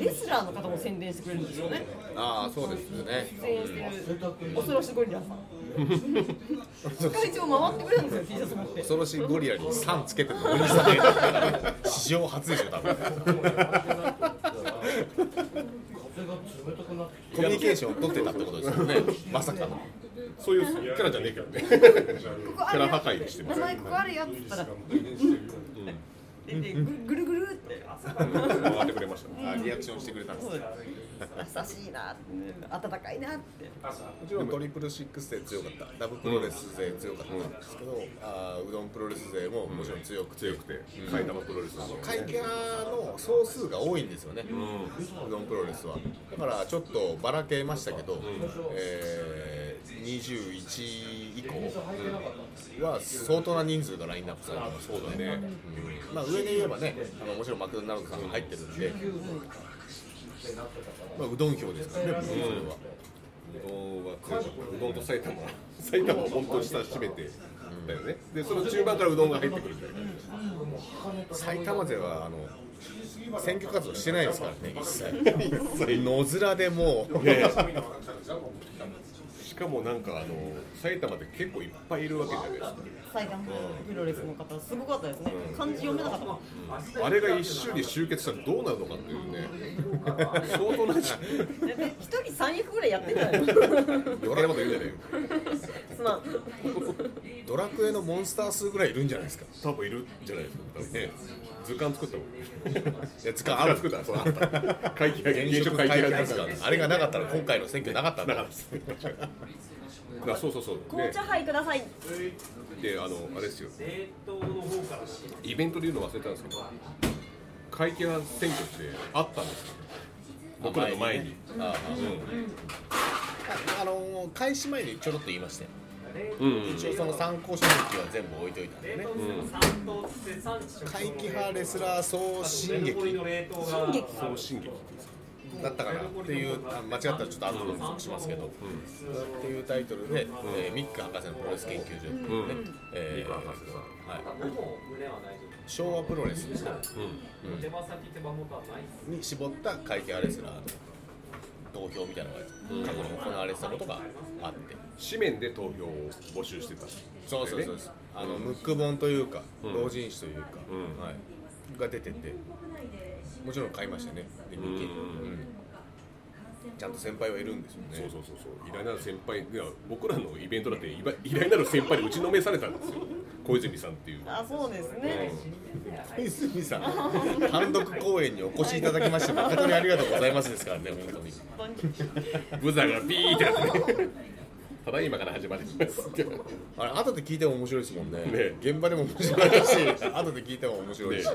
レスラーの方も宣伝してくれるんですよね。ああそうですよね。出演してる恐ろしいゴリラさん世界中回ってくれるんですよ T シャツ持って恐ろしいゴリラに3つけてるのおじさんで史上初でしょ多分。コミュニケーションを取ってたってことですよね。まさかの。そういうキャラじゃねえけどね。キャラ破壊してます名前ここあるよって言ったら。ででぐぐるぐるって。回ってくれました。リアクションしてくれたんです優しいなって温かいなって。もちろんトリプルシックス勢強かった。ダブプロレス勢強かったんですけど、あーうどんプロレス勢ももちろん強くて、強くて埼玉プロレスの会計の総数が多いんですよね、うどんプロレスは。だからちょっとばらけましたけど、えー、21以降は相当な人数がラインナップされてますそうだね、まあ、上で言えばねあのもちろんマクドナルドさんが入ってるんで、まあ、うどん票ですからね、それは。うどんはう。どんと埼玉。埼玉を本当に下締めて。だよね。でその中盤からうどんが入ってくるみたいな埼玉勢はあの選挙活動してないですからね一切野面でもうしかもなんかあの埼玉で結構いっぱいいるわけじゃないですか。埼玉プロレスの方すごかったですね。漢字読めなかったもん。あれが一瞬に集結したらどうなるのかっていうね。相当なで一人三役ぐらいやってたよ。余計なこと言うんじゃないよ。すまんドラクエのモンスター数ぐらいいるんじゃないですか。多分いるんじゃないですか。多分ね図鑑作ったもんいや図鑑あるあ作ったそうあった。会計が現職会計がですか。あれがなかったら今回の選挙なかったんだ。なかった。ですあそうそうそう。紅茶杯ください。でであのあれですよ。イベントで言うの忘れたんですけど会計は選挙ってあったんですよ。僕らの前に。あああの開始前にちょろっと言いましたようん、うん。一応その参考書日記は全部置いといたんでね。怪奇派レスラー総進撃進撃そう進撃だったかなっていうあ間違ったらちょっと後で補足しますけど、っていうタイトルで、えーミック博士のプロレス研究所っていうね、えーミック博士さん。はい、昭和プロレス。に絞った怪奇派レスラーの投票みたいなのが過去に行われてたことがあって。紙面で投票を募集してた。そうそうそうですあのムック本というかうん。同人誌というか、うん。はい、が出ててもちろん買いましたねで見て、うんうんちゃんと先輩はいるんですよね。そうそうそうそう。偉大なる先輩いや僕らのイベントだって偉大なる先輩に打ちのめされたんですよ小泉さんっていう。あそうですね、小泉さん。単独公演にお越しいただきまして誠にありがとうございますですからね本当に。ブザーがビーってやってね。ただいまから始まりますあれ後で聞いても面白いですもんね。ね。現場でも面白いし後で聞いても面白いし、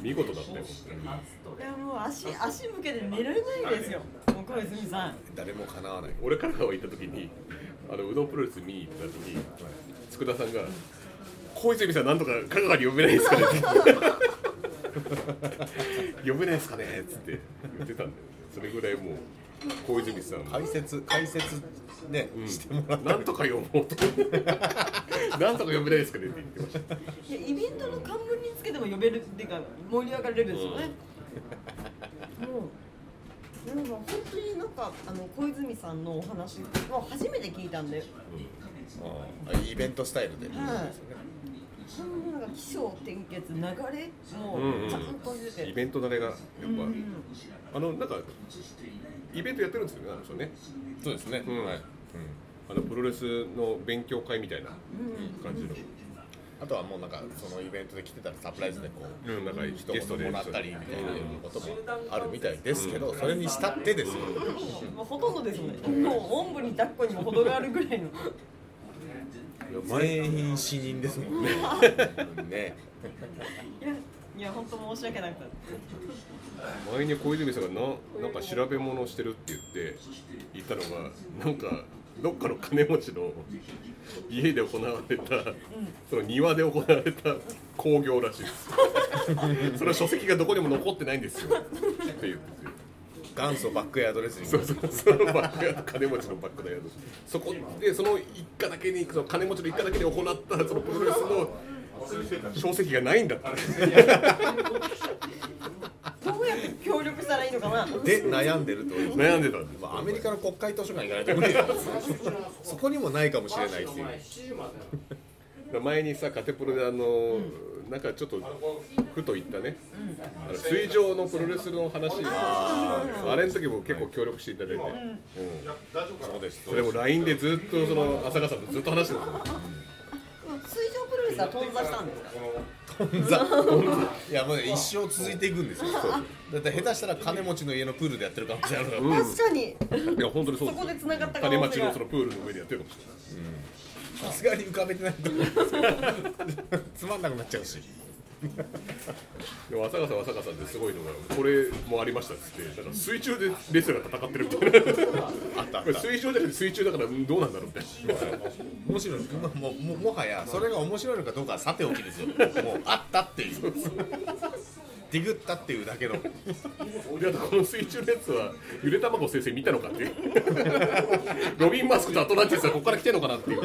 見事だったよいやもう足足向けて寝られないですよ。もう小泉さん。誰もかなわない。俺香川行った時にあのうどんプロレス見に行った時に佃さんが「小泉さんなんとか香川に呼べないですかね」って呼べないですかねっつって言ってたんだよそれぐらいもう小泉さん。解説解説ね、してもらってなんとか呼ぼうと。なんとか呼べないですかねって言ってました。いやイベントの冠につけても呼べるっていうか盛り上がれるんですよね、もうでも本当になんかあの小泉さんのお話は初めて聞いたんで。あイベントスタイルで、はいそのなんか起承転結流れもうんうん。ちゃんと出てて、イベント慣れがやっぱ、うんうん。あのなんかイベントやってるんですよねあの人ね。そうですね、うん。はい、あのプロレスの勉強会みたいなうん感じの、あとはもうなんかそのイベントで来てたらサプライズでこう、うん。なんか一ゲストで言もらったりみたいなこともあるみたいですけど、それにしたってですよ、もうほとんどですもんね。もうおんぶに抱っこにも程があるぐらいの全員死人ですもんね。ね。いやいや本当申し訳なくて前に小泉さんがななんか調べ物をしてるって言って言ったのがなんかどっかの金持ちの家で行われた、その庭で行われた興行らしいです。その書籍がどこにも残ってないんですよ。って言ってて元祖バックヤードレスリング。そうそうそのバックヤード金持ちのバックヤード。そこでその一家だけにその金持ちの一家だけに行ったそのプロレスの書籍がないんだって。どうやって協力したらいいのかな？で悩んでるという、悩んでたんです。まあ、アメリカの国会図書館行かないと無理だよそこにもないかもしれないっていう。前にさカテプロであの、なんかちょっとふと言ったね、あの水上のプロレスの話。あれの時も結構協力していただいて、うん。そうです。それも LINE でずっとその浅香さんとずっと話してたんですよ。水上プロレスは頓挫したんですか？いやもうね一生続いていくんですよ。だって下手したら金持ちの家のプールでやってる可能性あるから、う。ん確かに。いや本当にそうそこで繋がった可金能性が。町のそのプールの上でやってるかもしれないさすがに浮かべてないとつまんなくなっちゃうし。でも浅香さんは浅香さんですごいのがこれもありましたっつってなんか水中でレスラーが戦ってるみたいな。あったあっこれ水上じゃなくて水中だからどうなんだろうみたいな面白い。ももももはやそれが面白いのかどうかはさておきですよ。もうあったっていうディグったっていうだけの。であとこの水中のやつはゆで卵先生見たのかっていう。ロビン・マスクとアトランティスはここから来てるのかなっていう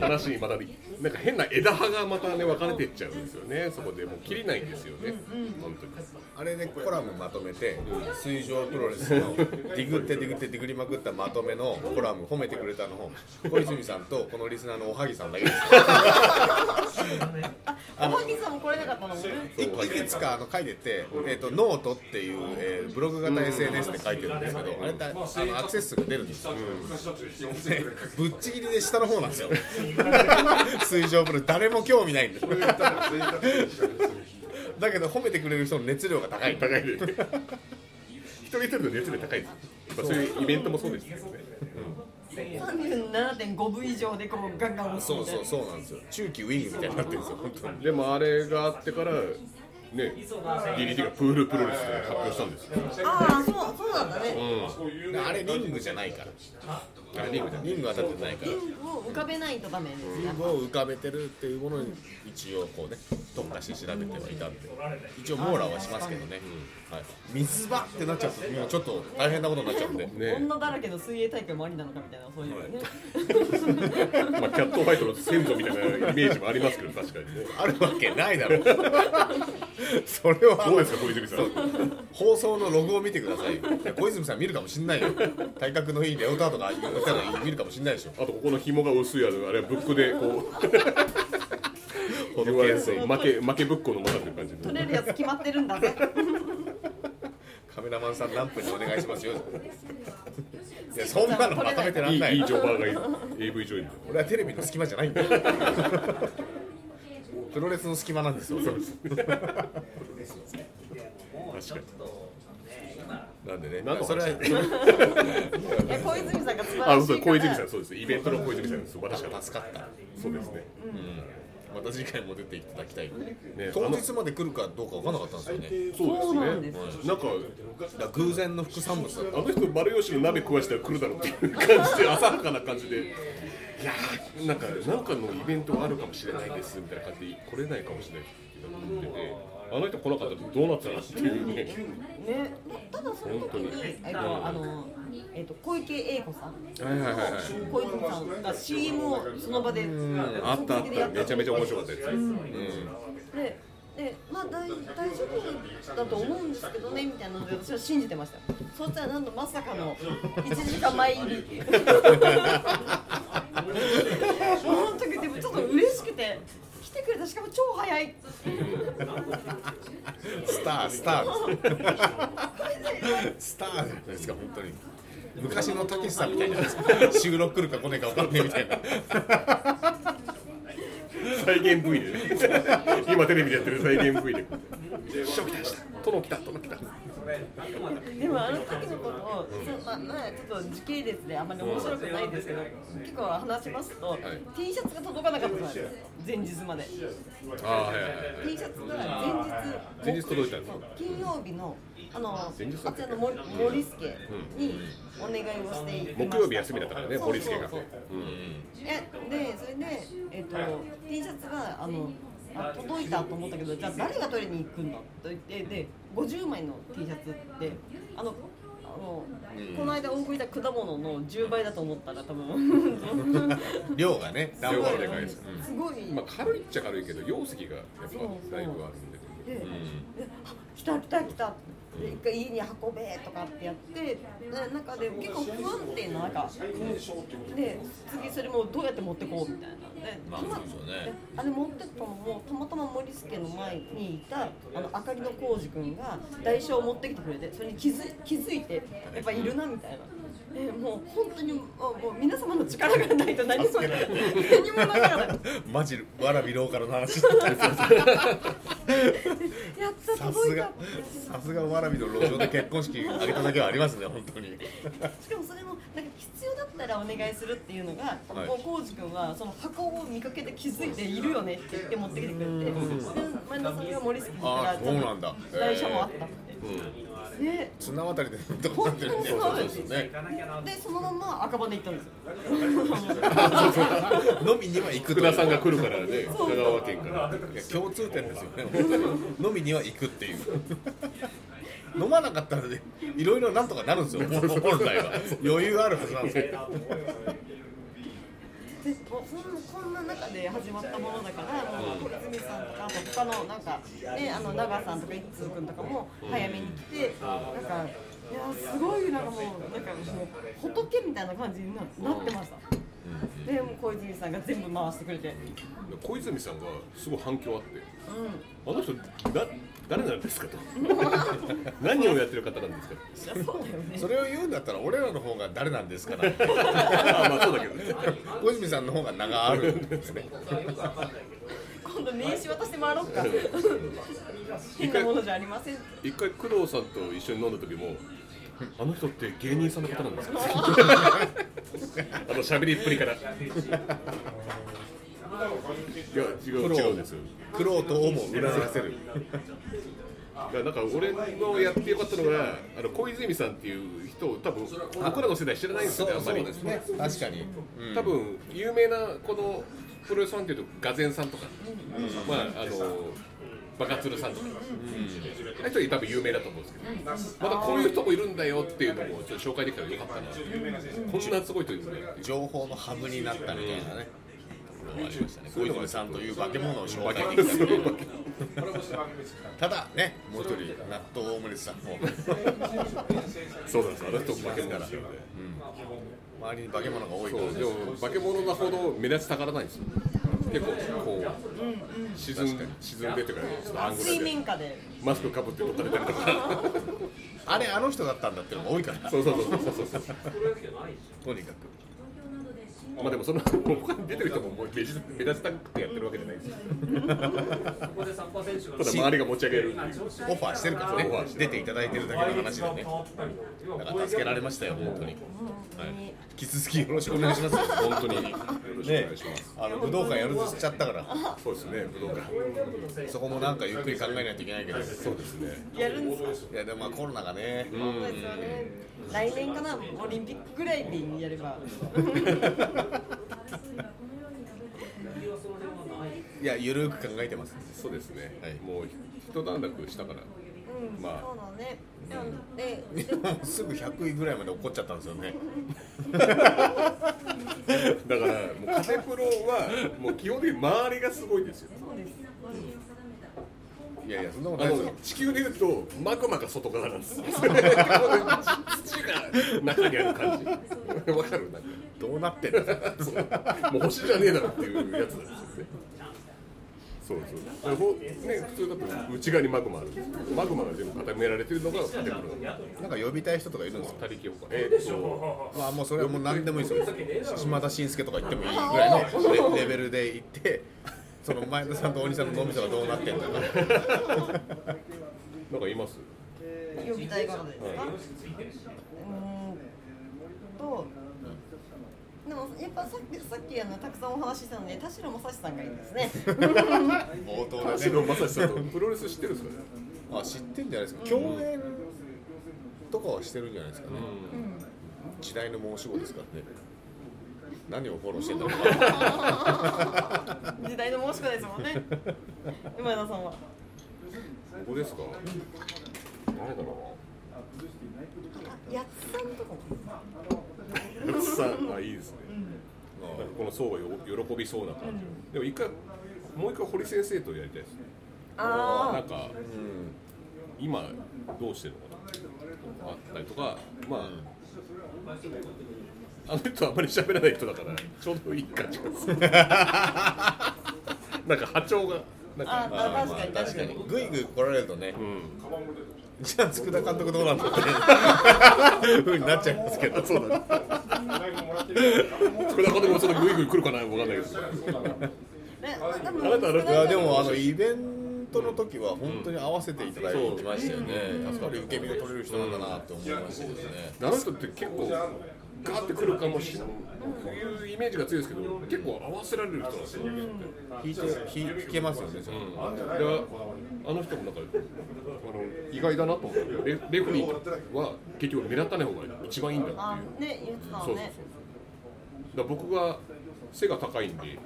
話にまたなんか変な枝葉がまたね分かれていっちゃうんですよね。そこでもう切れないんですよね、本当にあれでコラムまとめて水上プロレスのディグってディグってディグりまくったまとめのコラム褒めてくれたの小泉さんとこのリスナーのおはぎさんだけです。あおはぎさんも来れなかったのもね。いいくつかあの書いてて、えー、とノートっていう、えーブログ型 SNS で書いてるんですけど、あれってあのアクセス数が出るんですよ、でぶっちぎりで下の方なんですよ。水上プロレス誰も興味ないんですだけど褒めてくれる人の熱量が高い。高いで 一人一人の熱量高いですやっぱそういうイベントもそうですよね、37.5部以上でこうガンガン押すそうそうみたいな。そうなんですよ。中期ウィングみたいになってるんですよ本当に。でもあれがあってからね DDT がプールプロレスで発表したんですよ、ああそうそうなんだね。あれリングじゃないからリングじゃリングは当たってないから。リングを浮かべないとダメですねリングを浮かべてるっていうものに一応こうね特化して調べてはいたんで。一応網羅はしますけどね、はい、水場ってなっちゃうともうちょっと大変なことになっちゃうんで。ね女だらけの水泳大会もありなのかみたいなそういうね。まあ、キキャットファイトの先祖みたいなイメージもありますけど 確かにね。あるわけないだろ。それは。どうですか小泉さん？放送のログを見てください小泉さん見るかもしんないよ。体格のいいレオタードが言ったら見るかもしんないでしょあとここの紐が薄いあのあれはブックでこう。言われて負け負けぶっこのままっていう感じ。取でれるやつ決まってるんだぜ。カメラマンさん何分にお願いしますよ。いやそんなのまとめてらんない。いいいいジョバーがいい。AV 女優俺はテレビの隙間じゃないんだ。よプロレスの隙間なんですよ。確かになんでね。それはいや 小泉さんが素晴あらしいからそう小泉さんそうです。イベントの小泉さん素晴らしかった。助かったそうですねまた次回も出ていただきたい、ね。当日まで来るかどうか分からなかったんですよね。そうでですすねなんか偶然の副産物だった。あの人丸吉の鍋食わしたら来るだろうっていう感じで 浅はかな感じで。いやーなんかなんかのイベントがあるかもしれないですみたいな感じで来れないかもしれないって思っててあの人来なかったらどうなってたのってい。うねねただその時にえっとあのえっと小池栄子さんはいはいはいはい小泉さんが CM をその場であったあっためちゃめちゃ面白かったです、うんででまあ大大丈夫だと思うんですけどねみたいなので私は信じてました。そしたらなんとまさかの1時間前入り その時でもちょっと嬉しくて。来てくれた。しかも超早い。スタースター。スターじゃないですか本当に。昔のたけしさんみたいな。収録来るか来ねえか分かんねえみたいな。再現 V で。ね今テレビでやってる再現 V で。師匠来たした殿来た殿来た。でもあの時のことを、まあまあ、ちょっと時系列であんまり面白くないんですけど結構話しますと、T シャツが届かなかったんですよ前日まで。ああはいはいはい T シャツが前日前日届いたんですそう金曜日のあの前日だっけあちらの森森助にお願いをしていました。木曜日休みだったからね森助が。えでそれで、えっと T シャツがあのあ届いたと思ったけどじゃあ誰が取りに行くんだと言ってで50枚の T シャツってあのあの、この間お送りした果物の10倍だと思ったら多分。量がねダ量がでかいです。すごい、まあ軽いっちゃ軽いけど容積がやっぱだいぶあるんでで、であ来た来た来た。で一回家に運べとかってやってで中で結構不安定な中で次それもどうやって持ってこうみたいなで,、まあねであれ持ってったのもたまたま森助の前にいたあのあかりの浩二君が台車を持ってきてくれてそれに気づい気づいてやっぱいるなみたいな。でもう本当にもう皆様の力がないと何も何もならない。マジわらびローカルの話やったさすが。さすがわらびの路上で結婚式挙げただけはありますね本当に。しかもそれもなんか必要だったらお願いするっていうのが、はい。もう浩司君はその箱を見かけて気づいているよねって言って持ってきてくれて、で前田さんが森助に言ったらあーそうなんだ。台車もあったって。で綱渡りでなんとかなってるんでそすね。でそのまま赤羽行ったんですよ。飲みには行くと福田さんが来るからね。香川県から共通点ですよね。飲みには行くっていう。飲まなかったらねいろいろなんとかなるんですよ。本来は。余裕あるはずなんですよでもうそんこんな中で始まったものだから、もう小泉さんとか、他のなんか、ね、あの長さんとか一通君とかも早めに来て、なんか、いや、すごい、なんかもう、なんかもう、仏みたいな感じにななってました。で、もう小泉さんが全部回してくれて、小泉さんがすごい反響あって。うあの人だ誰なんですかと。何をやってる方なんですかん、いやそうだよね。それを言うんだったら俺らの方が誰なんですかねあまあそうだけど。ね小泉さんの方が名があるんですね。今度名刺渡して回ろうか。変なものじゃありません。一回工藤さんと一緒に飲んだ時もあの人って芸人さんの方なんですか？あの喋りっぷりから。いや違う違うんですよ苦労とをもうならせる。なんか俺のやってよかったのがあの小泉さんっていう人を多分僕らの世代知らないんですよねあんまり。ですね。確かに、うん。多分有名なこのプロレスファンっていうとガゼンさんとか、まああのバカツルさんとか、ああいう人多分有名だと思うんですけど、またこういう人もいるんだよっていうのもちょっと紹介できたらよかったな、こんなすごい人いるん情報のハブになったみたいなね、ありましたね小泉さんという化け物を紹介できたんでただねもう一人納豆オムレツさんも。そうなんですあの人化け物ですよね。周りに化け物が多いからそうでも化け物だほど目立ちたがらないんですよ。結構こう沈んで沈んでっていうかちょっとアング水ルで。面下で。マスクかぶって撮ったりとか。あれあの人だったんだっていうのが多いから。そうそうそうそうそう。とにかくまあでもその他に出てる人ももう目立ち目立ちたくてやってるわけじゃないですよただ周りが持ち上げる。オファーしてるからね。オファー出ていただいてるだけの話でね。だから助けられましたよ本当に、はい、引き続きよろしくお願いしますよ本当に。よろしくおね。願いします、あの武道館やるとしちゃったから。そうですね武道館。そこもなんかゆっくり考えないといけないけど。そうですね。やるんですか？いやでもまあコロナがね、そうですよね。来年かな？オリンピックぐらいにやれば。いやゆるく考えてます。そうですね、はい。もう一段落したからうん、まあ。そうだね。でで すぐ100位ぐらいまで怒っちゃったんですよね。だからもうカテプロはもう基本的に周りがすごいですよ。そうです。いやいやそんなことあないですよ。の地球でいうとマグマが外側なんです。土が中にある感じ。わかる？なんか。どうなってんのそう。もう星じゃねえだろっていうやつなんですよねそうそう。ほね普通だと内側にマグマあるんですけどマグマが全部固められてるのがカテプロなんでなんか呼びたい人とかいるんですか他力本願えーっとまあもうそれはもう何でもいいですよ。島田紳介とか言ってもいいぐらいのレレベルで行ってその前田さんと大西さんの脳みそがどうなってんだかなんかいます呼びたいからですか、うーん。とでもやっぱさっきさっきあのたくさんお話ししたので田代正史さんがいいですね。冒 頭田でね代正史さんと。プロレス知ってるんですかねあ知ってんじゃないですか。共演とかはしてるんじゃないですかね。時代の申し子ですからね。何をフォローしてんだろうな。時代の申し子ですもんね。今田さんは。ここですか？誰だろやつさんとかもうなやつさんあいいですね。なんかこの層がよ喜びそうな感じ、でも一回もう一回堀先生とやりたいですね。なあんか今どうしてるのかなとかあったりとかまあ、あの人はあんまり喋らない人だからちょうどいい感じがする。なんか波長がなんかあまあまあ確かに。確かに。ぐいぐい来られるとねうん。じゃあ佃監督どうなんだって ふうになっちゃいますけど。そうだね福田監督もそのグイグイ来るかなわかんないけどねでもあなたあのいやでもあのイベントの時は本当に合わせていただいてましたよね、やっぱり受け身が取れる人なんだなって思いましたけどね、あの人って結構ガーってくるかもしれないいうイメージが強いですけど結構合わせられる人なんですよ、弾いて弾弾けますよね、それであの人もなんかあの意外だなと思ってレレフェリーは結局目立たない方が一番いいんだっていう。あね言ってたそうそうそうだ僕が背が高いんで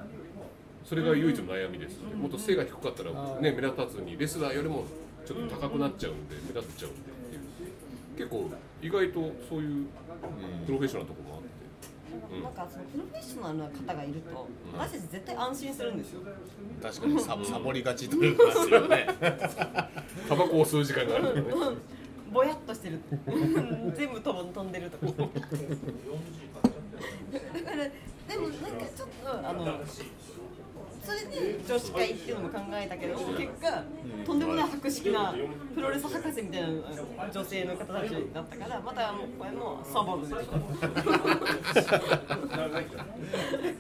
それが唯一の悩みです、もっと背が低かったら、ね、目立たずにレスラーよりもちょっと高くなっちゃうんで目立っちゃうんでっていう。結構意外とそういうプロフェッショナルなところもあって、なんかそのプロフェッショナルな方がいると私たち絶対安心するんですよ。確かにササボりがちというかですよね、タバコを吸う時間がある。ん。でねぼやっとしてる。全部飛んでるとか だからでもなんかちょっとあのそれで女子会っていうのも考えたけど結果とんでもない博識なプロレス博士みたいな女性の方たちだったからまたもうこれもサボるでし。ょ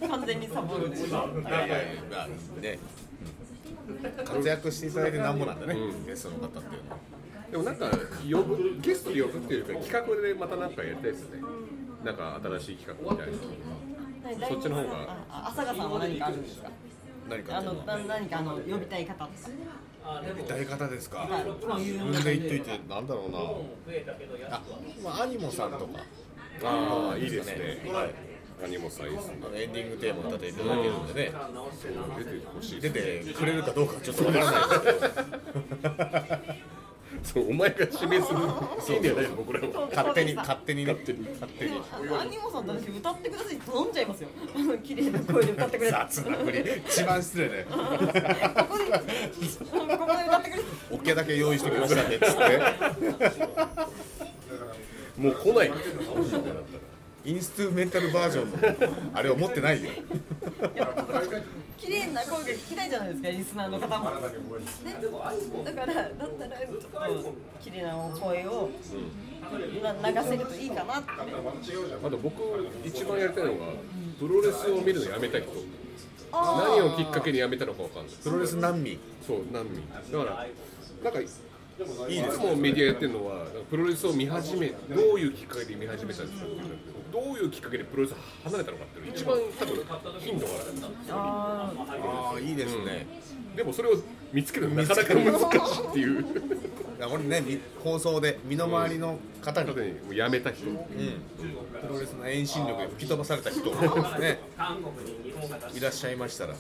完全にサボるでし。ょね、活躍していただいてなん。ぼなん。だね、ゲストの方っていうのは。でもなんか呼ぶゲストで呼ぶっていうよりか企画でまたなんかやりたいですねなんか新しい企画みたいなそっちの方がああ朝香さんは何かあるんですか？あ何かっていうの何かあの呼びたい方とか歌い方ですか？自分で言っといてなんだろうな。あ、まあアニモさんとか。ああいいですねはい。何もさいいですねあのエンディングテーマを歌っていただけるんでね。出てほしい出てくれるかどうかちょっとわからないですけど。そうお前が指名する権利はないの僕らは勝手に勝手にね。勝手に勝手にアニモさんと私歌ってくださいって頼んじゃいますよ綺麗な声で歌ってくれ雑なふり一番失礼だよここでここで歌ってくれオケだけ用意してきましたねっつってもう来ないよインストゥーメンタルバージョンのあれを持ってないよ。綺麗な声が聞きたいじゃないですかリスナーの方も、ね、だからだったらちょっと綺麗な声をな流せるといいかなって。あと僕一番やりたいのがプロレスを見るのやめた人あ何をきっかけにやめたのかわかんない。プロレス難民。そう難民。だからなんかいいいですつもメディアやってるのはプロレスを見始めどういうきっかけで見始めたんですかっていうんだけどどういうきっかけでプロレス離れたのかっていうのが一番多分頻度がある。んですよあああいいですね、でもそれを見つけるのなかなか難しいっていう。いやこれねみ放送で身の回りの方に、方にもうやめた人。うん、プロレスの遠心力で吹き飛ばされた人。ですね。いらっしゃいましたら。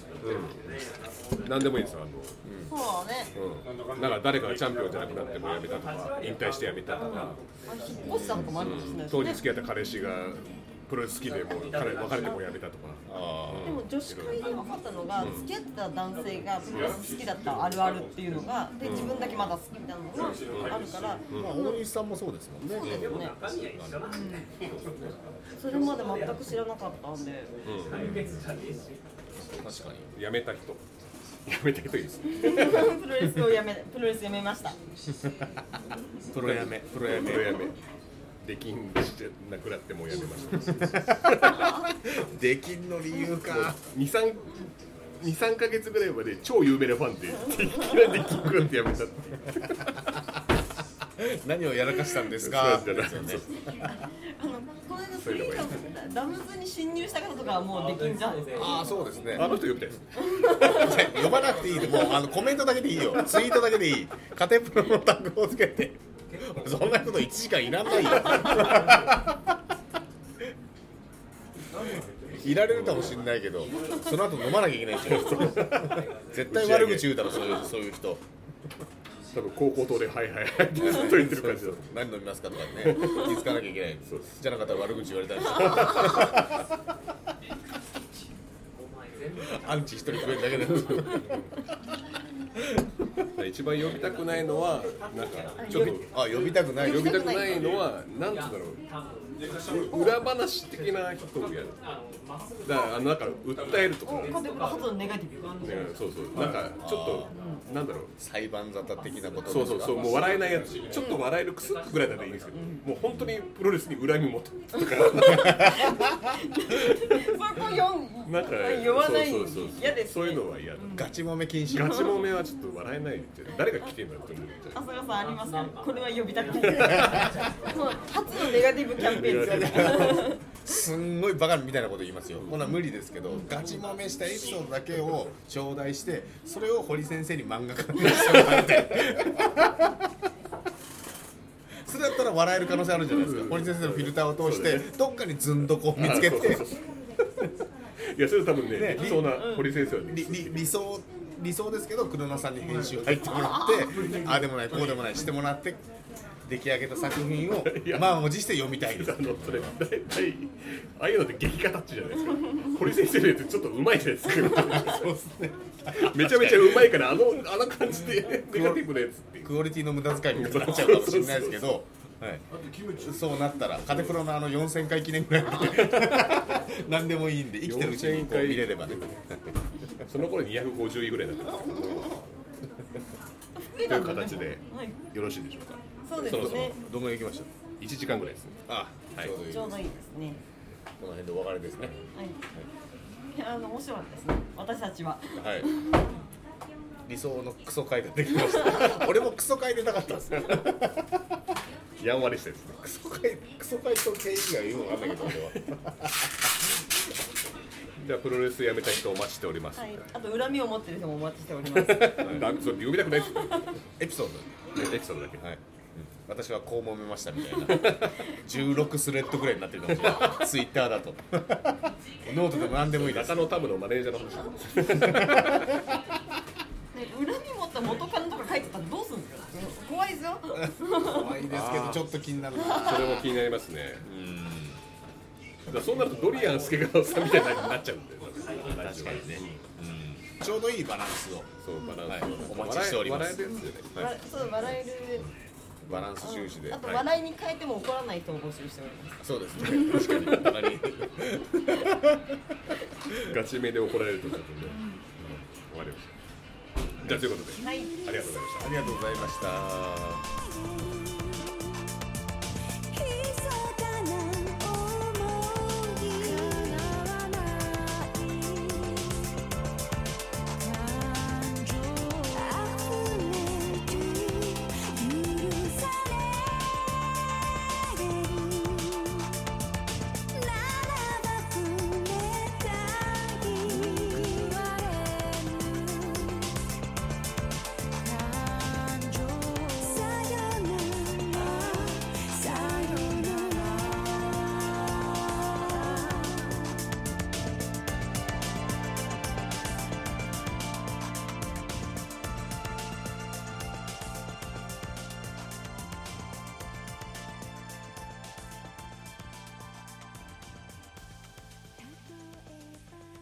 何でもいいですよあの。ーそうだね。うん、なんか誰かがチャンピオンじゃなくなってもやめたとか引退してやめたとか。あ引っ越したとかもあるかもしれないです当時ね付き合った彼氏がプロレス好きでもう彼別れてもやめたとか。あでも女子会で分かったのが付き合ってた男性がプロレス好きだったあるあるっていうのがで自分だけまだ好きみたいなのがあるから。あまあ大西さんもそうですもんね。そうですよね、それまで全く知らなかったんで。確かに。やめた人。やめた人いいです。ね プロレスをやめプロレスやめました。プロやめ。プロやめ。プロやめできんしてなくなってもうやめました。できんの理由か。23 23か月ぐらいまで超有名なファンでいきなりできんくなってやめたって。何をやらかしたんですか？そうじゃないですよね。あのこの間スリーのダムズに侵入した方とかはもうできんじゃんああそうですね。あの人呼びたいです。呼ばなくていいでもうあのコメントだけでいいよ。ツイートだけでいい。カテプロのタグをつけて そんなこと1時間いらんないよ。いられるかもしれないけどその後飲まなきゃいけないでしょ絶対悪口言うだろそういうそういう人。多分高校等で「はいはいはい」ってずっと言ってる感じだ。と何飲みますかとかね気づかなきゃいけない。じゃなかったら悪口言われたりして アンチ一人増えるだけで一番呼びたくないのはなんかちょっとあ呼びたくない。呼びたくないのはなんつうんだろう裏話的な人をやる。だからあのなんか訴えるとか、ね、カテプロ初のネガティブそうそう。なんかちょっとなんだろう。裁判沙汰的なことそうそうそうもう笑えないやつ。ちょっと笑えるクスッぐらいだったらいいんですけど、もう本当にプロレスに恨み持ってとかそこ読んなんか言わないそうそうそう。嫌ですそういうのは嫌だ、ガチ揉め禁止？ガチもめはちょっと笑えないって誰が来てんだって思さんありますかこれは呼びたくない。初のネガティブキャンペーンですんごいバカみたいなこと言いますよ。こんなん無理ですけどガチ揉めしたエピソードだけを頂戴してそれを堀先生に漫画家にしてもらって。それだったら笑える可能性あるんじゃないですか。堀先生のフィルターを通してどっかにずんどこを見つけて。いやそれ多分ねねできそうな堀先生はねりり理想理想ですけど黒野さんに編集入ってもらって ああでもないこうでもないしてもらって出来上げた作品を 満を持して読みたいです。あのそれ大体ああいうのって劇画タッチじゃないですか。堀先生のやつちょっとうまいじゃないですか。そうですね。めちゃめちゃうまいからあのあの感じでネガティブなやつってクオリティの無駄遣いみたいになっちゃうかもしれないですけど、はい、そうなったらカテプロのあの4000回記念ぐらいで何でもいいんで生きてるうちにこう見れればね。その頃250位ぐらいだったという形ではい。よろしいでしょうかそうでそろそろすねどの辺行きましょう1時間ぐらいですね。あ、はい。ちょうどいいですね。この辺でお別れですね。はい。い。やあの面白かったですね。私たちは。はい。理想のクソ回でできました。俺もクソ回でなかったんですよ。やんわりしたですね。クソ回クソ回と経緯がよくわかんないけど俺は。じゃあプロレスやめた人お待ちしております、はい。あと恨みを持ってる人もお待ちしております。だそれ呼びたくないですよ。エピソード。エピソードだけ。はい、私はこう揉めましたみたいな。16スレッドぐらいになってるかもしれない。ツイッターだと。ノートでも何でもいいです。中野タムのマネージャーの話ね恨み持った元カノとか書いてたらどうするんですか怖いですよちょっと気になるな。それも気になりますね。うん。そうなるとドリアン助川さんみたいになっちゃうんで。確かにね、うん、ちょうどいいバランスを。そうバランスはい。お待ちしております。笑えるんですよね。わそう笑えるバランス重視で。あとはい。笑いに変えても怒らない人を募集しております。そうですね確かに。ガチめで怒られるとちょっとね、うん、終わりました。じゃあということで、はい。ありがとうございました。ありがとうございました